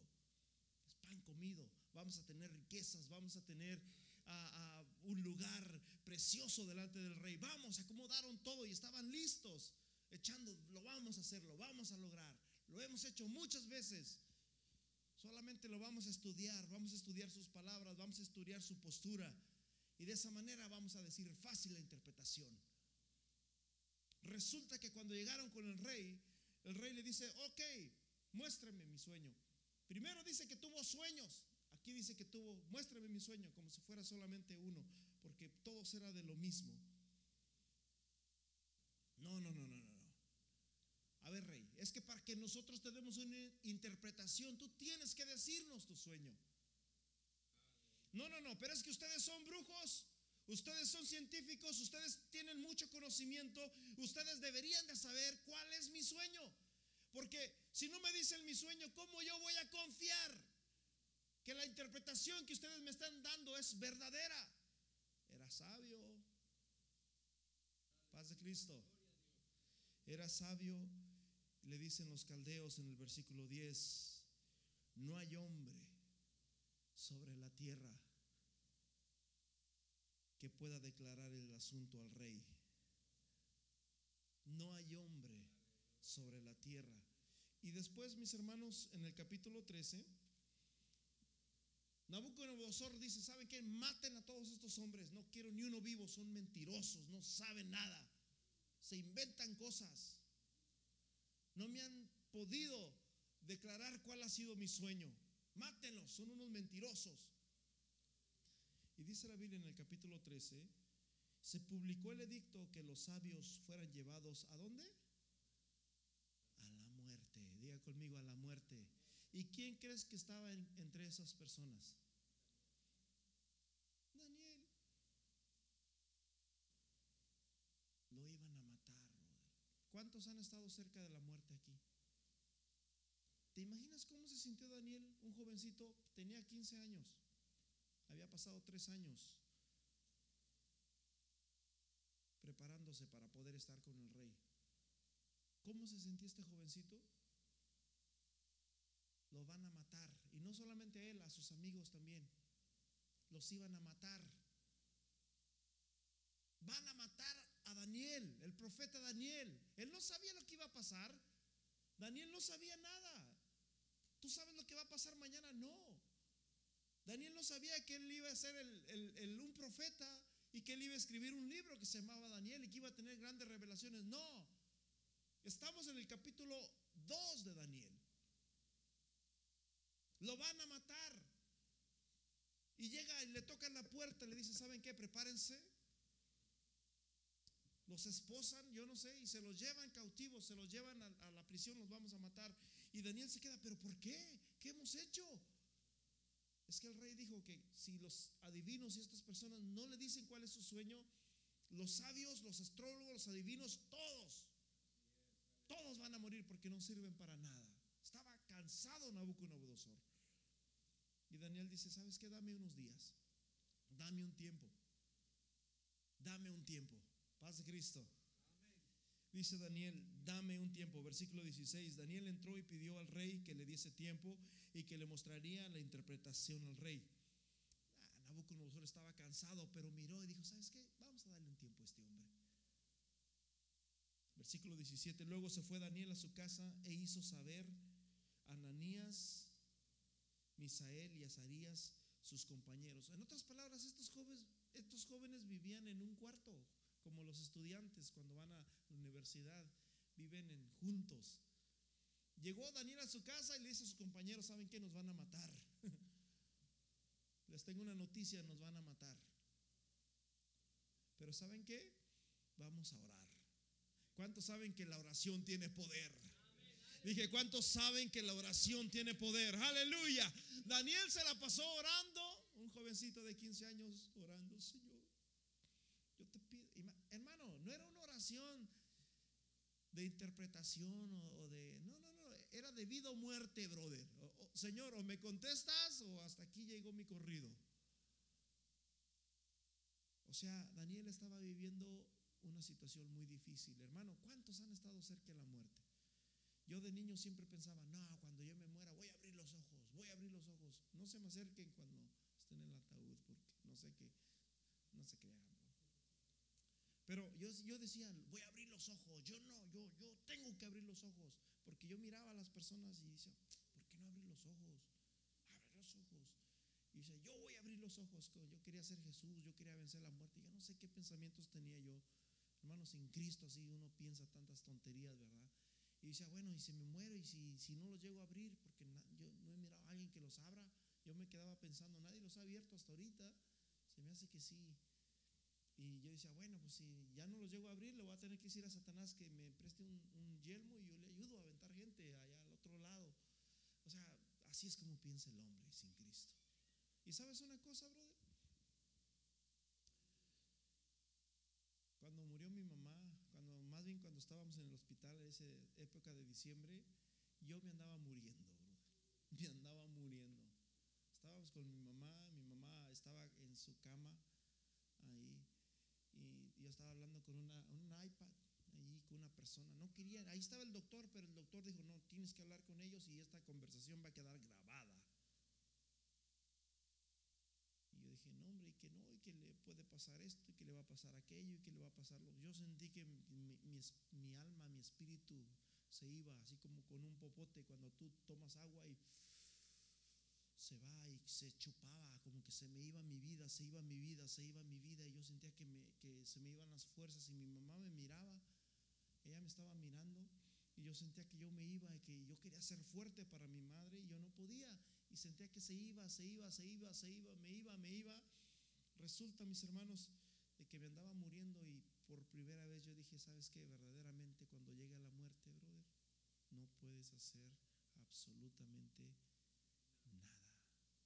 Es pan comido. Vamos a tener riquezas, vamos a tener ah, un lugar precioso delante del rey. Vamos, acomodaron todo y estaban listos, echando, lo vamos a hacer, lo vamos a lograr. Lo hemos hecho muchas veces. Solamente lo vamos a estudiar, vamos a estudiar sus palabras, vamos a estudiar su postura. Y de esa manera vamos a decir fácil la interpretación. Resulta que cuando llegaron con el rey, el rey le dice, ok, muéstrame mi sueño. Primero dice que tuvo sueños. Aquí dice que tuvo, muéstrame mi sueño, como si fuera solamente uno, porque todos era de lo mismo. No, no, no, no, no. A ver, rey, es que para que nosotros te demos una interpretación, tú tienes que decirnos tu sueño. No, no, no, pero es que ustedes son brujos, ustedes son científicos, ustedes tienen mucho conocimiento, ustedes deberían de saber cuál es mi sueño. Porque si no me dicen mi sueño, ¿cómo yo voy a confiar que la interpretación que ustedes me están dando es verdadera? Era sabio. Paz de Cristo. Era sabio, le dicen los caldeos en el versículo 10, no hay hombre sobre la tierra que pueda declarar el asunto al rey. No hay hombre sobre la tierra. Y después, mis hermanos, en el capítulo 13, Nabucodonosor dice, ¿saben qué? Maten a todos estos hombres, no quiero ni uno vivo, son mentirosos, no saben nada, se inventan cosas. No me han podido declarar cuál ha sido mi sueño. Mátenlos, son unos mentirosos. Y dice la Biblia en el capítulo 13, se publicó el edicto que los sabios fueran llevados a dónde? A la muerte. Diga conmigo a la muerte. ¿Y quién crees que estaba en- entre esas personas? Daniel. Lo iban a matar. ¿Cuántos han estado cerca de la muerte aquí? ¿Te imaginas cómo se sintió Daniel, un jovencito? Tenía 15 años. Había pasado tres años preparándose para poder estar con el rey. ¿Cómo se sentía este jovencito? Lo van a matar. Y no solamente a él, a sus amigos también. Los iban a matar. Van a matar a Daniel, el profeta Daniel. Él no sabía lo que iba a pasar. Daniel no sabía nada. ¿Tú sabes lo que va a pasar mañana? No. Daniel no sabía que él iba a ser el- el- el- un profeta y que él iba a escribir un libro que se llamaba Daniel y que iba a tener grandes revelaciones. No. Estamos en el capítulo 2 de Daniel. Lo van a matar. Y llega y le tocan la puerta le dice, ¿saben qué? Prepárense. Los esposan, yo no sé, y se los llevan cautivos, se los llevan a, a la prisión, los vamos a matar. Y Daniel se queda, ¿pero por qué? ¿Qué hemos hecho? Es que el rey dijo que si los adivinos y estas personas no le dicen cuál es su sueño, los sabios, los astrólogos, los adivinos, todos, todos van a morir porque no sirven para nada. Cansado Nabucodonosor. Y Daniel dice, ¿sabes qué? Dame unos días. Dame un tiempo. Dame un tiempo. Paz de Cristo. Dice Daniel, dame un tiempo. Versículo 16. Daniel entró y pidió al rey que le diese tiempo y que le mostraría la interpretación al rey. Ah, Nabucodonosor estaba cansado, pero miró y dijo, ¿sabes qué? Vamos a darle un tiempo a este hombre. Versículo 17. Luego se fue Daniel a su casa e hizo saber Ananías, Misael y Azarías, sus compañeros. En otras palabras, estos jóvenes, estos jóvenes vivían en un cuarto, como los estudiantes cuando van a la universidad, viven en, juntos. Llegó Daniel a su casa y le dice a sus compañeros, ¿saben qué? Nos van a matar. les tengo una noticia, nos van a matar. Pero ¿saben qué? Vamos a orar. ¿Cuántos saben que la oración tiene poder? Dije, ¿cuántos saben que la oración tiene poder? Aleluya. Daniel se la pasó orando, un jovencito de 15 años orando, Señor. Yo te pido, hermano, no era una oración de interpretación o, de... No, no, no, era de vida muerte, brother. señor, o me contestas o hasta aquí llegó mi corrido. O sea, Daniel estaba viviendo una situación muy difícil. Hermano, ¿cuántos han estado cerca de la muerte? Yo de niño siempre pensaba, no, cuando yo me muera voy a abrir los ojos, voy a abrir los ojos. No se me acerquen cuando estén en el ataúd, porque no sé qué, no se crean. Pero yo, yo decía, voy a abrir los ojos, yo no, yo, yo tengo que abrir los ojos, porque yo miraba a las personas y decía, ¿por qué no abrir los ojos? Abre los ojos. Y dice, yo voy a abrir los ojos. Yo quería ser Jesús, yo quería vencer la muerte. Yo no sé qué pensamientos tenía yo. Hermanos, sin Cristo así uno piensa tantas tonterías, ¿verdad? Y dice, bueno, y si me muero y si, si no los llego a abrir, porque yo no he mirado a alguien que los abra, yo me quedaba pensando, nadie los ha abierto hasta ahorita. Se me hace que sí. Y yo decía, bueno, pues si ya no los llego a abrir, le voy a tener que decir a Satanás que me preste un, un yelmo y yo le ayudo a aventar gente allá al otro lado. O sea, así es como piensa el hombre sin Cristo. ¿Y sabes una cosa, brother? Cuando murió mi mamá, cuando más bien cuando estábamos en el hospital en esa época de diciembre, yo me andaba muriendo. Me andaba muriendo. Estábamos con mi mamá, mi mamá estaba en su cama ahí y yo estaba hablando con una, un iPad ahí con una persona. No quería, ahí estaba el doctor, pero el doctor dijo, no, tienes que hablar con ellos y esta conversación va a quedar grabada. Y yo dije, no, hombre, y que no, y que le puede pasar esto, y que le va a pasar aquello, y que le va a pasar lo. Yo sentí que mi, mi, alma, mi espíritu se iba, así como con un popote cuando tú tomas agua y se va y se chupaba, como que se me iba mi vida, se iba mi vida, se iba mi vida, y yo sentía que, me, que se me iban las fuerzas, y mi mamá me miraba, ella me estaba mirando, y yo sentía que yo me iba, y que yo quería ser fuerte para mi madre, y yo no podía y sentía que se iba, se iba, se iba, se iba, me iba, me iba. Resulta, mis hermanos, de que me andaba muriendo y por primera vez yo dije, ¿sabes qué? Verdaderamente cuando llegue a la muerte, brother, no puedes hacer absolutamente nada.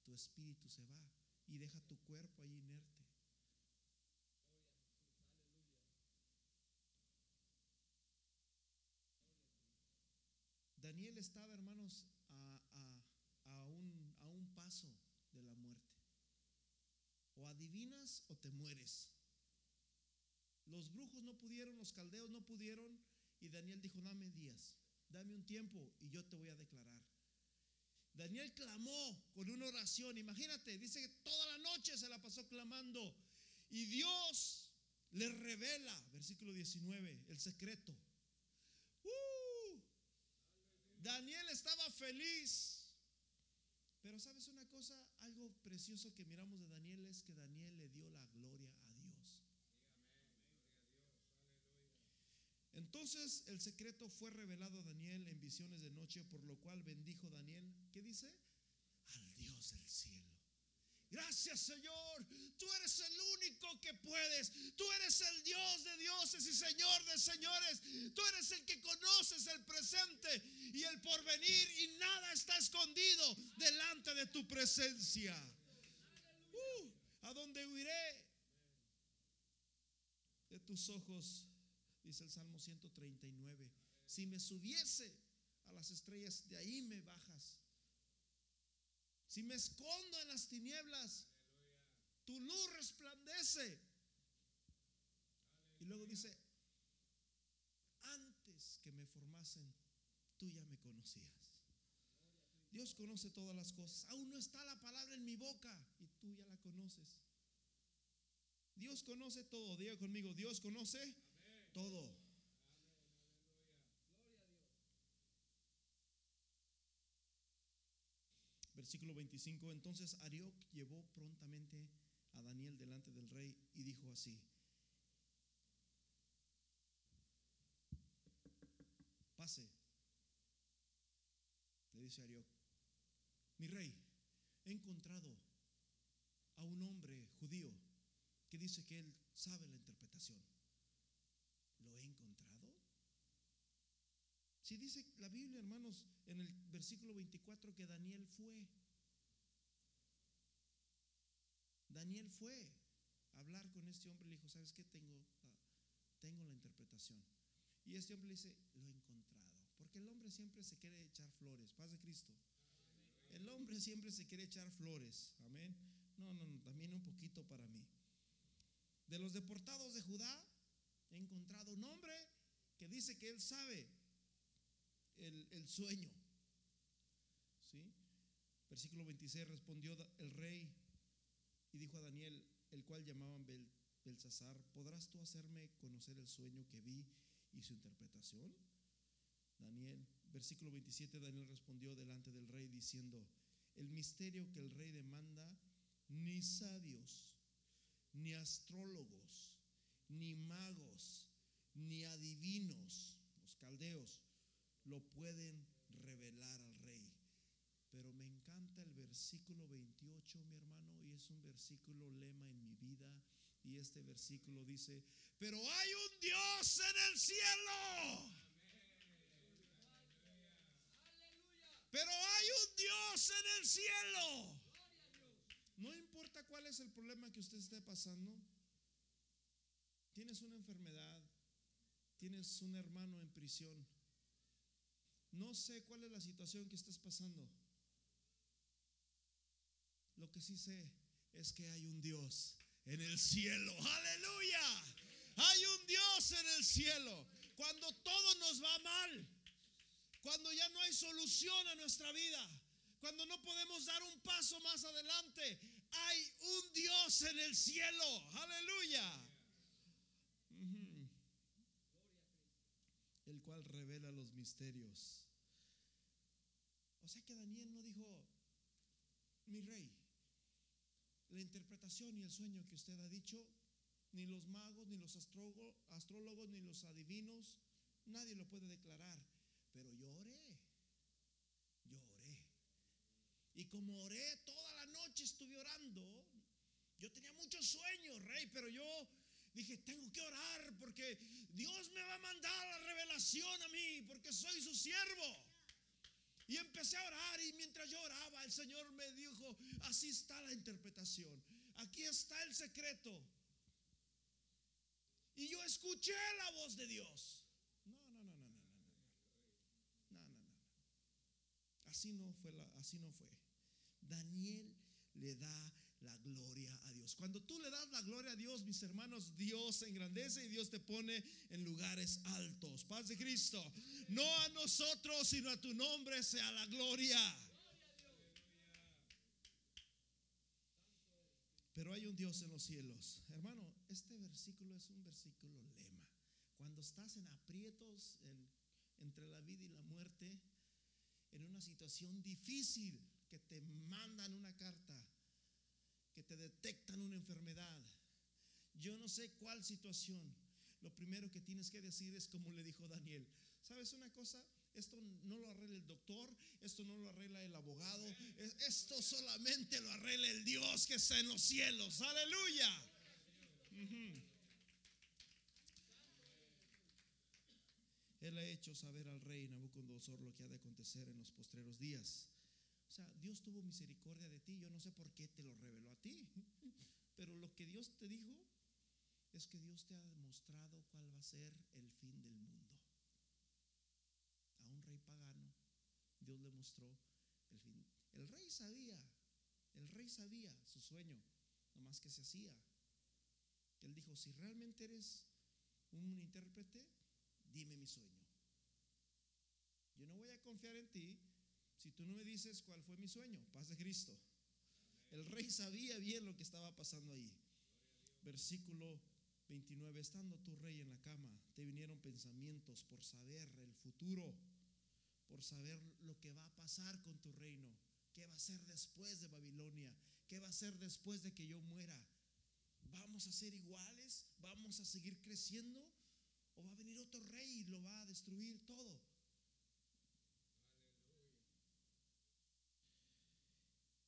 Tu espíritu se va y deja tu cuerpo ahí inerte. Daniel estaba, hermanos, a, a un, a un paso de la muerte. O adivinas o te mueres. Los brujos no pudieron, los caldeos no pudieron, y Daniel dijo, dame días, dame un tiempo y yo te voy a declarar. Daniel clamó con una oración, imagínate, dice que toda la noche se la pasó clamando y Dios le revela, versículo 19, el secreto. Uh, Daniel estaba feliz pero sabes una cosa, algo precioso que miramos de Daniel es que Daniel le dio la gloria a Dios. Entonces el secreto fue revelado a Daniel en visiones de noche, por lo cual bendijo Daniel, ¿qué dice? Al Dios del cielo. Gracias Señor, tú eres el único que puedes, tú eres el Dios de dioses y Señor de señores, tú eres el que conoces el presente y el porvenir y nada está escondido delante de tu presencia. Uh, ¿A dónde huiré? De tus ojos, dice el Salmo 139. Si me subiese a las estrellas, de ahí me bajas. Si me escondo en las tinieblas, tu luz resplandece. Y luego dice, antes que me formasen, tú ya me conocías. Dios conoce todas las cosas. Aún no está la palabra en mi boca y tú ya la conoces. Dios conoce todo. Diga conmigo, Dios conoce todo. Versículo 25. Entonces Arioc llevó prontamente a Daniel delante del rey y dijo así: Pase. Le dice Arioc: Mi rey, he encontrado a un hombre judío que dice que él sabe la interpretación. ¿Lo he encontrado? Si dice la Biblia, hermanos, en el versículo 24 que Daniel fue. Daniel fue a hablar con este hombre y le dijo, ¿sabes qué? Tengo, ah, tengo la interpretación. Y este hombre le dice, lo he encontrado. Porque el hombre siempre se quiere echar flores. Paz de Cristo. El hombre siempre se quiere echar flores. Amén. No, no, no, también un poquito para mí. De los deportados de Judá, he encontrado un hombre que dice que él sabe el, sueño. ¿Sí? Versículo 26 respondió el rey y dijo a Daniel, el cual llamaban Bel, Belsasar, ¿podrás tú hacerme conocer el sueño que vi y su interpretación? Daniel, versículo 27, Daniel respondió delante del rey diciendo, el misterio que el rey demanda, ni sabios, ni astrólogos, ni magos, ni adivinos, los caldeos, lo pueden revelar al rey. Pero me encanta el versículo 28, mi hermano, y es un versículo lema en mi vida. Y este versículo dice, pero hay un Dios en el cielo. Pero hay un Dios en el cielo. No importa cuál es el problema que usted esté pasando. Tienes una enfermedad. Tienes un hermano en prisión. No sé cuál es la situación que estás pasando. Lo que sí sé es que hay un Dios en el cielo. Aleluya. Hay un Dios en el cielo. Cuando todo nos va mal, cuando ya no hay solución a nuestra vida, cuando no podemos dar un paso más adelante, hay un Dios en el cielo. Aleluya. El cual revela los misterios. O sea que Daniel no dijo, mi rey, la interpretación y el sueño que usted ha dicho, ni los magos, ni los astrólogos, ni los adivinos, nadie lo puede declarar. Pero yo oré, yo oré. Y como oré toda la noche, estuve orando. Yo tenía muchos sueños, rey, pero yo dije, tengo que orar porque Dios me va a mandar la revelación a mí, porque soy su siervo. Y empecé a orar y mientras yo oraba, el Señor me dijo, así está la interpretación, aquí está el secreto. Y yo escuché la voz de Dios. No, no, no, no, no, no, no, no, no. Así no fue, la, así no fue. Daniel le da la gloria a Dios. Cuando tú le das la gloria a Dios, mis hermanos, Dios se engrandece y Dios te pone en lugares altos. Paz de Cristo. No a nosotros, sino a tu nombre sea la gloria. Pero hay un Dios en los cielos. Hermano, este versículo es un versículo lema. Cuando estás en aprietos entre la vida y la muerte, en una situación difícil, que te mandan una carta que te detectan una enfermedad. Yo no sé cuál situación. Lo primero que tienes que decir es como le dijo Daniel. ¿Sabes una cosa? Esto no lo arregla el doctor, esto no lo arregla el abogado, esto solamente lo arregla el Dios que está en los cielos. Aleluya. Él ha hecho saber al rey Nabucodonosor lo que ha de acontecer en los postreros días. Sea, Dios tuvo misericordia de ti. Yo no sé por qué te lo reveló a ti. Pero lo que Dios te dijo es que Dios te ha demostrado cuál va a ser el fin del mundo. A un rey pagano, Dios le mostró el fin. El rey sabía, el rey sabía su sueño, nomás que se hacía. Él dijo, si realmente eres un intérprete, dime mi sueño. Yo no voy a confiar en ti si tú no me dices cuál fue mi sueño, paz de Cristo. El rey sabía bien lo que estaba pasando ahí. Versículo 29, estando tu rey en la cama, te vinieron pensamientos por saber el futuro, por saber lo que va a pasar con tu reino, qué va a ser después de Babilonia, qué va a ser después de que yo muera. ¿Vamos a ser iguales? ¿Vamos a seguir creciendo? ¿O va a venir otro rey y lo va a destruir todo?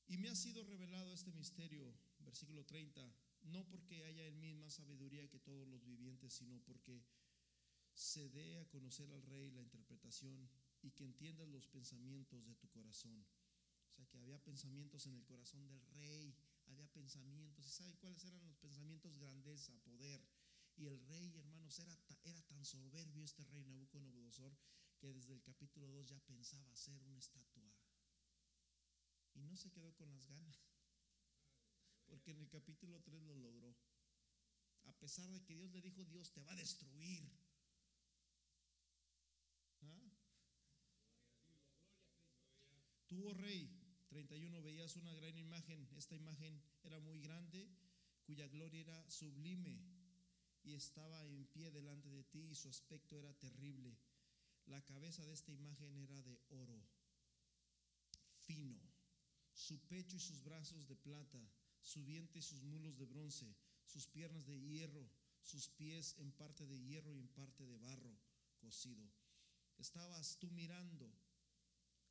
Y me ha sido revelado este misterio, versículo 30, no porque haya en mí más sabiduría que todos los vivientes, sino porque se dé a conocer al rey la interpretación y que entiendas los pensamientos de tu corazón. O sea que había pensamientos en el corazón del rey, había pensamientos. ¿Y saben cuáles eran los pensamientos? Grandeza, poder. Y el rey, hermanos, era, era tan soberbio este rey Nabucodonosor que desde el capítulo 2 ya pensaba hacer una estatua. Y no se quedó con las ganas, porque en el capítulo 3 lo logró. A pesar de que Dios le dijo, Dios te va a destruir. ¿Ah? Tú, oh rey, 31, veías una gran imagen. Esta imagen era muy grande, cuya gloria era sublime y estaba en pie delante de ti y su aspecto era terrible. La cabeza de esta imagen era de oro fino, su pecho y sus brazos de plata, su vientre y sus mulos de bronce, sus piernas de hierro, sus pies en parte de hierro y en parte de barro cocido. Estabas tú mirando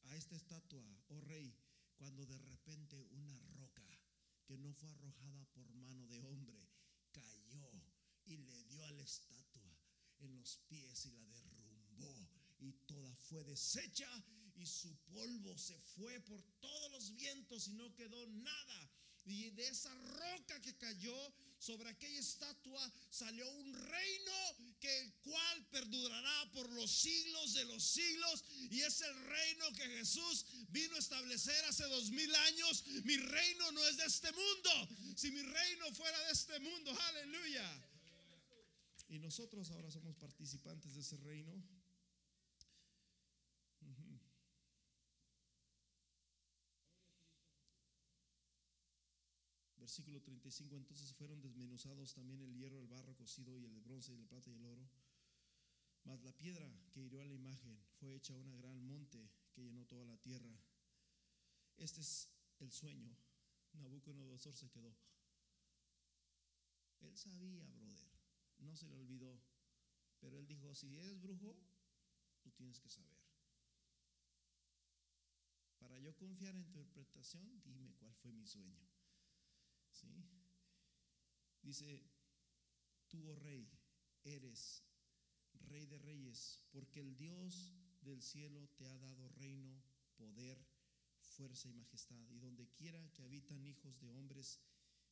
a esta estatua, oh rey, cuando de repente una roca que no fue arrojada por mano de hombre cayó y le dio a la estatua en los pies y la derrumbó y toda fue deshecha y su polvo se fue por todos los vientos y no quedó nada. Y de esa roca que cayó sobre aquella estatua salió un reino que el cual perdurará por los siglos de los siglos y es el reino que Jesús vino a establecer hace dos mil años. Mi reino no es de este mundo. Si mi reino fuera de este mundo, aleluya. Y nosotros ahora somos participantes de ese reino. Versículo 35, entonces fueron desmenuzados también el hierro, el barro cocido y el bronce y el plata y el oro. Mas la piedra que hirió a la imagen fue hecha una gran monte que llenó toda la tierra. Este es el sueño. Nabucodonosor se quedó. Él sabía, brother, no se le olvidó. Pero él dijo, si eres brujo, tú tienes que saber. Para yo confiar en tu interpretación, dime cuál fue mi sueño. ¿Sí? Dice, tú, oh rey, eres rey de reyes, porque el Dios del cielo te ha dado reino, poder, fuerza y majestad. Y donde quiera que habitan hijos de hombres,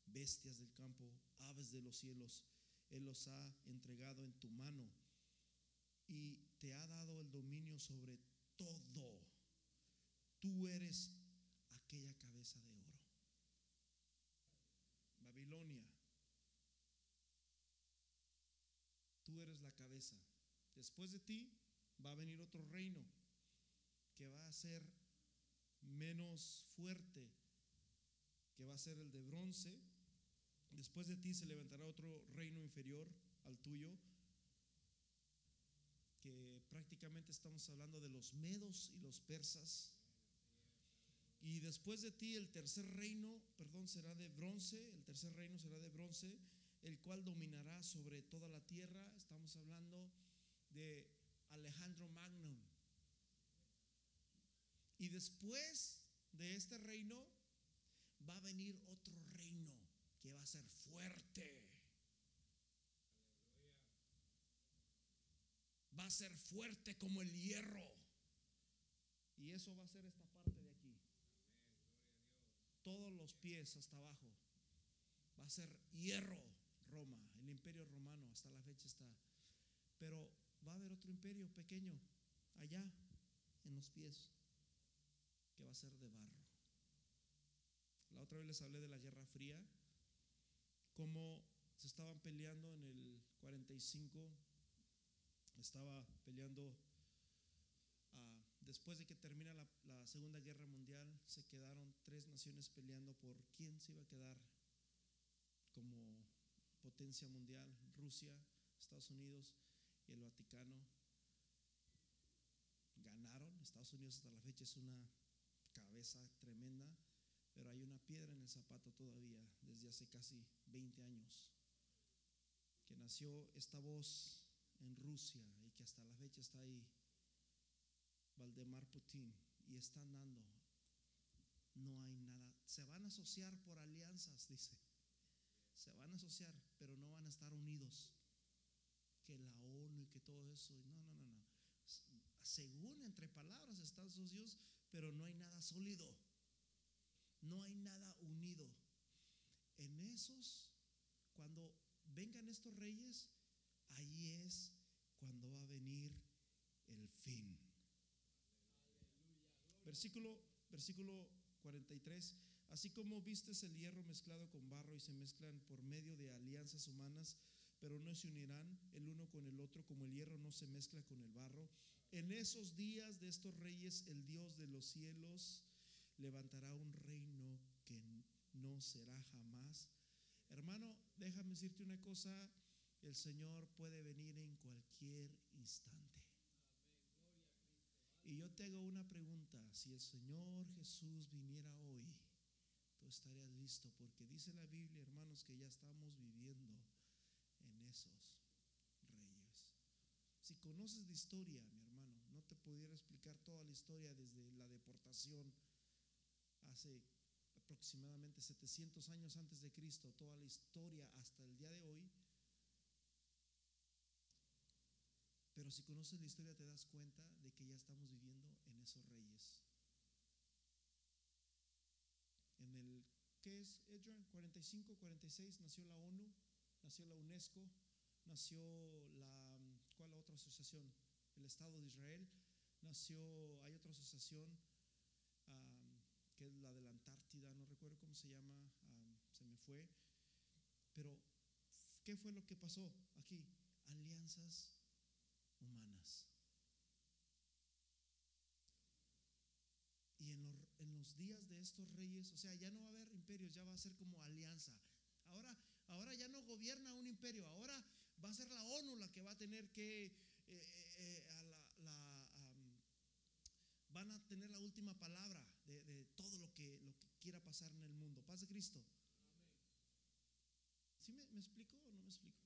bestias del campo, aves de los cielos, Él los ha entregado en tu mano y te ha dado el dominio sobre todo. Tú eres aquella cabeza de oro. Babilonia, tú eres la cabeza. Después de ti va a venir otro reino que va a ser menos fuerte, que va a ser el de bronce. Después de ti se levantará otro reino inferior al tuyo, que prácticamente estamos hablando de los medos y los persas. Y después de ti el tercer reino, perdón, será de bronce, el tercer reino será de bronce, el cual dominará sobre toda la tierra. Estamos hablando de Alejandro Magno. Y después de este reino va a venir otro reino que va a ser fuerte. Va a ser fuerte como el hierro. Y eso va a ser esta parte de aquí todos los pies hasta abajo. Va a ser hierro Roma, el imperio romano, hasta la fecha está. Pero va a haber otro imperio pequeño allá en los pies, que va a ser de barro. La otra vez les hablé de la Guerra Fría, cómo se estaban peleando en el 45, estaba peleando después de que termina la, Segunda Guerra Mundial, se quedaron tres naciones peleando por quién se iba a quedar como potencia mundial, Rusia, Estados Unidos y el Vaticano. Ganaron, Estados Unidos hasta la fecha es una cabeza tremenda, pero hay una piedra en el zapato todavía desde hace casi 20 años, que nació esta voz en Rusia y que hasta la fecha está ahí Valdemar Putin y están dando, no hay nada se van a asociar por alianzas, dice. Se van a asociar, pero no van a estar unidos. Que la ONU y que todo eso. No, no, no, no. Según entre palabras están socios, pero no hay nada sólido. No hay nada unido. En esos, cuando vengan estos reyes, ahí es cuando va a venir el fin. Versículo, versículo 43. Así como vistes el hierro mezclado con barro y se mezclan por medio de alianzas humanas, pero no se unirán el uno con el otro como el hierro no se mezcla con el barro. En esos días de estos reyes, el Dios de los cielos levantará un reino que no será jamás. Hermano, déjame decirte una cosa, el Señor puede venir en cualquier instante. Y yo te hago una pregunta, si el Señor Jesús viniera hoy, estarías listo, porque dice la Biblia, hermanos, que ya estamos viviendo en esos reyes. Si conoces de historia, mi hermano, no te pudiera explicar toda la historia desde la deportación hace aproximadamente 700 años antes de Cristo, toda la historia hasta el día de hoy. Pero si conoces la historia te das cuenta de que ya estamos viviendo en esos reyes. En el, ¿qué es, Adrian? 45, 46 nació la ONU, nació la UNESCO, nació la, ¿cuál otra asociación? El Estado de Israel, nació, hay otra asociación que es la de la Antártida, no recuerdo cómo se llama, se me fue, pero ¿qué fue lo que pasó aquí? Alianzas humanas. Y en días de estos reyes, o sea, ya no va a haber imperios, ya va a ser como alianza. Ahora, ahora ya no gobierna un imperio, ahora va a ser la ONU la que va a tener que, eh, eh, eh, a la, la van a tener la última palabra de, todo lo que, lo que quiera pasar en el mundo. Paz de Cristo. ¿Sí me, explico o no me explico?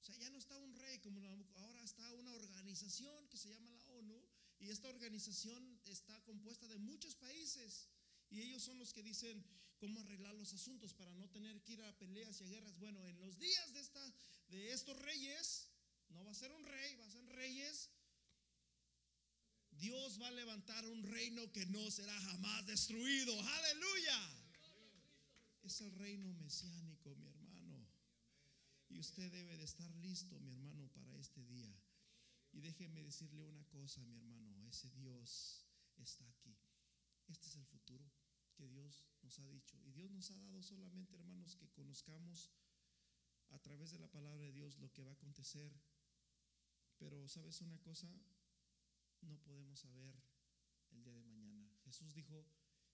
O sea, ya no está un rey como ahora está una organización que se llama la ONU y esta organización está compuesta de muchos países y ellos son los que dicen cómo arreglar los asuntos para no tener que ir a peleas y a guerras. Bueno, en los días de, esta, de estos reyes, no va a ser un rey, va a ser reyes. Dios va a levantar un reino que no será jamás destruido. Aleluya. Es el reino mesiánico, mi hermano. Y usted debe de estar listo, mi hermano, para este día. Y déjeme decirle una cosa, mi hermano, ese Dios está aquí. Este es el futuro que Dios nos ha dicho. Y Dios nos ha dado solamente, hermanos, que conozcamos a través de la palabra de Dios lo que va a acontecer. Pero, ¿sabes una cosa? No podemos saber el día de mañana. Jesús dijo,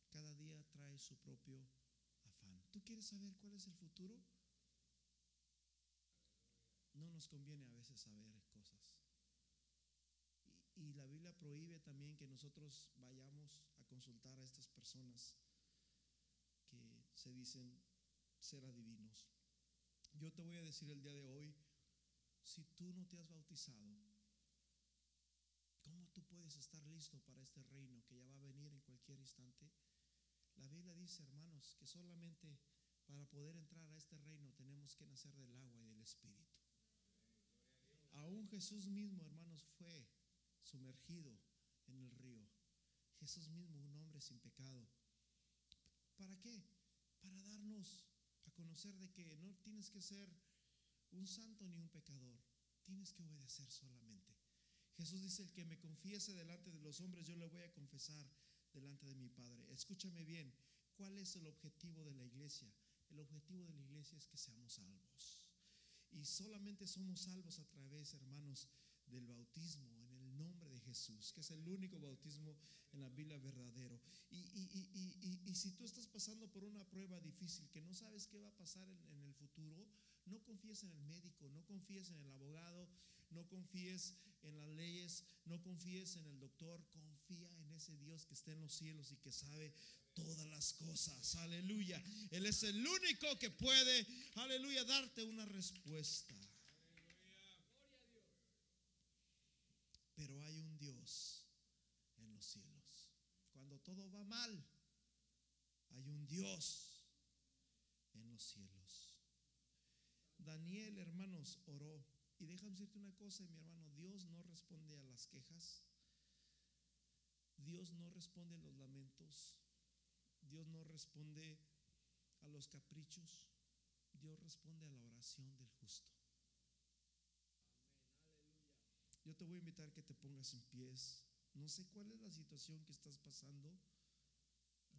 cada día trae su propio afán. ¿Tú quieres saber cuál es el futuro? no nos conviene a veces saber cosas. Y, la Biblia prohíbe también que nosotros vayamos a consultar a estas personas que se dicen ser adivinos. Yo te voy a decir el día de hoy, si tú no te has bautizado, ¿cómo tú puedes estar listo para este reino que ya va a venir en cualquier instante? La Biblia dice, hermanos, que solamente para poder entrar a este reino tenemos que nacer del agua y del Espíritu. Aún Jesús mismo, hermanos, fue sumergido en el río. Jesús mismo, un hombre sin pecado. ¿Para qué? Para darnos a conocer de que no tienes que ser un santo ni un pecador. Tienes que obedecer solamente. Jesús dice, el que me confiese delante de los hombres, yo le voy a confesar delante de mi Padre. Escúchame bien, ¿cuál es el objetivo de la iglesia? El objetivo de la iglesia es que seamos salvos. Y solamente somos salvos a través, hermanos, del bautismo nombre de Jesús, que es el único bautismo en la Biblia verdadero. Y, y, y, si tú estás pasando por una prueba difícil, que no sabes qué va a pasar en, en, el futuro, no confíes en el médico, no confíes en el abogado, no confíes en las leyes, no confíes en el doctor, confía en ese Dios que está en los cielos y que sabe todas las cosas. Aleluya. Él es el único que puede, aleluya, darte una respuesta. Pero hay un Dios en los cielos. Cuando todo va mal, Hay un Dios en los cielos. Daniel, hermanos, oró. Y déjame decirte una cosa, mi hermano, Dios no responde a las quejas. Dios no responde a los lamentos. Dios no responde a los caprichos. Dios responde a la oración del justo. Yo te voy a invitar que te pongas en pies. No sé cuál es la situación que estás pasando.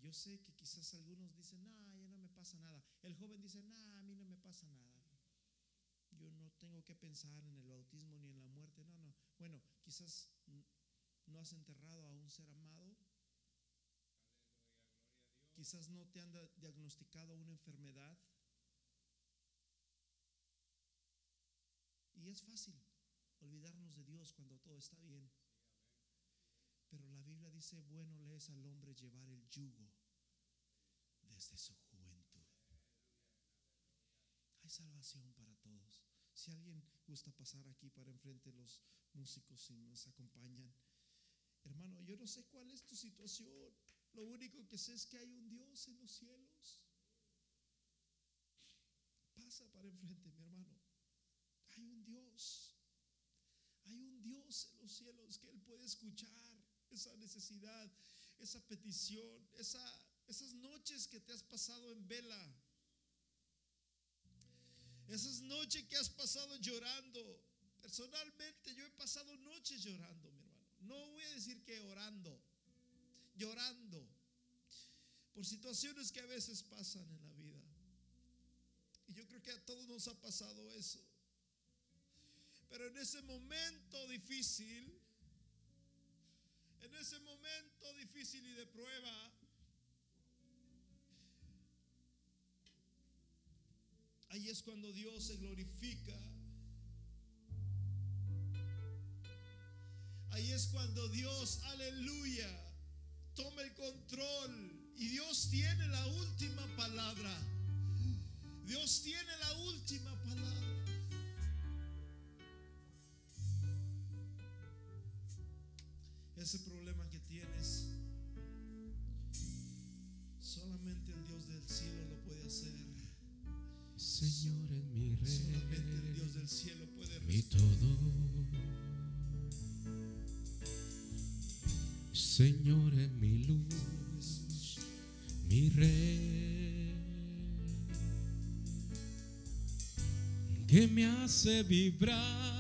Yo sé que quizás algunos dicen, nah, ya no me pasa nada. El joven dice, nah, a mí no me pasa nada. Yo no tengo que pensar en el bautismo ni en la muerte. No, no. Bueno, quizás no has enterrado a un ser amado. Quizás no te han diagnosticado una enfermedad. Y es fácil olvidarnos de Dios cuando todo está bien. Pero la Biblia dice, bueno le es al hombre llevar el yugo desde su juventud. Hay salvación para todos. Si alguien gusta pasar aquí para enfrente los músicos y nos acompañan. Hermano, yo no sé cuál es tu situación. Lo único que sé es que hay un Dios en los cielos. Pasa para enfrente, mi hermano. Hay un Dios. Hay un Dios en los cielos que Él puede escuchar esa necesidad, esa petición, esa, esas noches que te has pasado en vela. Esas noches que has pasado llorando. Personalmente yo he pasado noches llorando, mi hermano. No voy a decir que orando, llorando por situaciones que a veces pasan en la vida. Y yo creo que a todos nos ha pasado eso. Pero en ese momento difícil, en ese momento difícil y de prueba, ahí es cuando Dios se glorifica. Ahí es cuando Dios, aleluya, toma el control. Y Dios tiene la última palabra. Dios tiene la última palabra. Ese problema que tienes, solamente el Dios del cielo lo puede hacer. Señor es mi rey, Solamente el Dios del cielo puede mi todo. Señor es mi luz, mi rey, que me hace vibrar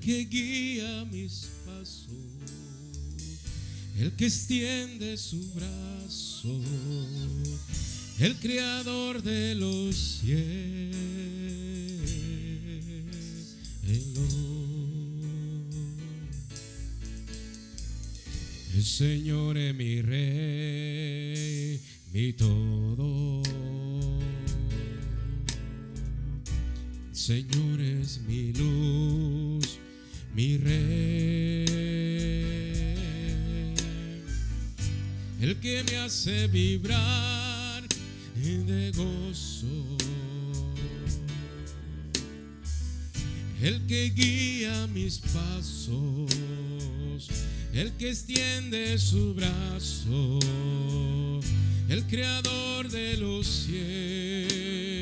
Que guía mis pasos, el que extiende su brazo, el creador de los cielos. El Señor es mi rey, mi todo. Señor es mi luz, mi rey, el que me hace vibrar de gozo, el que guía mis pasos, el que extiende su brazo, el creador de los cielos.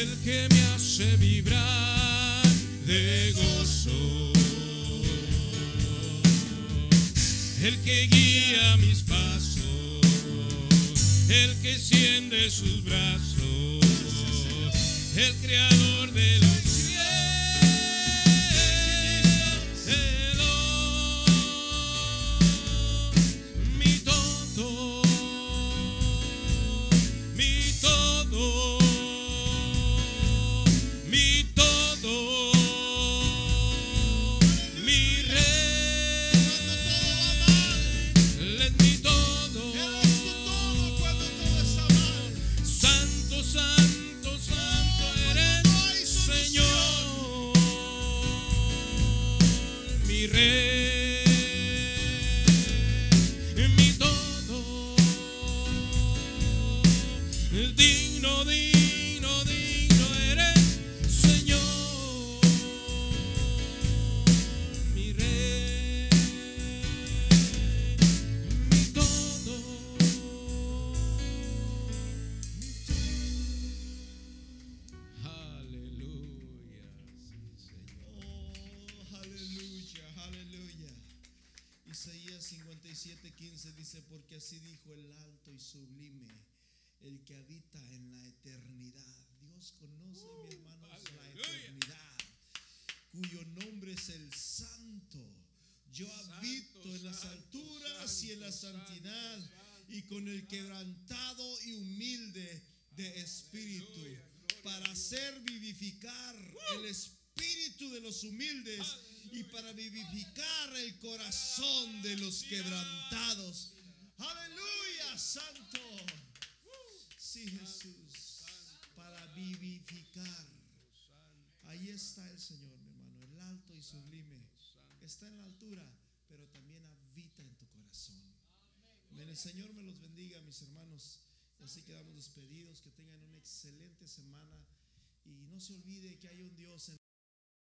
el que me hace vibrar de gozo, el que guía mis pasos, el que extiende sus brazos, el creador de la hacer vivificar el espíritu de los humildes y para vivificar el corazón de los quebrantados. Aleluya, Santo. Sí, Jesús, para vivificar. Ahí está el Señor, mi hermano, el alto y sublime. Está en la altura, pero también habita en tu corazón. El Señor me los bendiga, mis hermanos. Así quedamos despedidos. Que tengan una excelente semana. Y no se olvide que hay un Dios en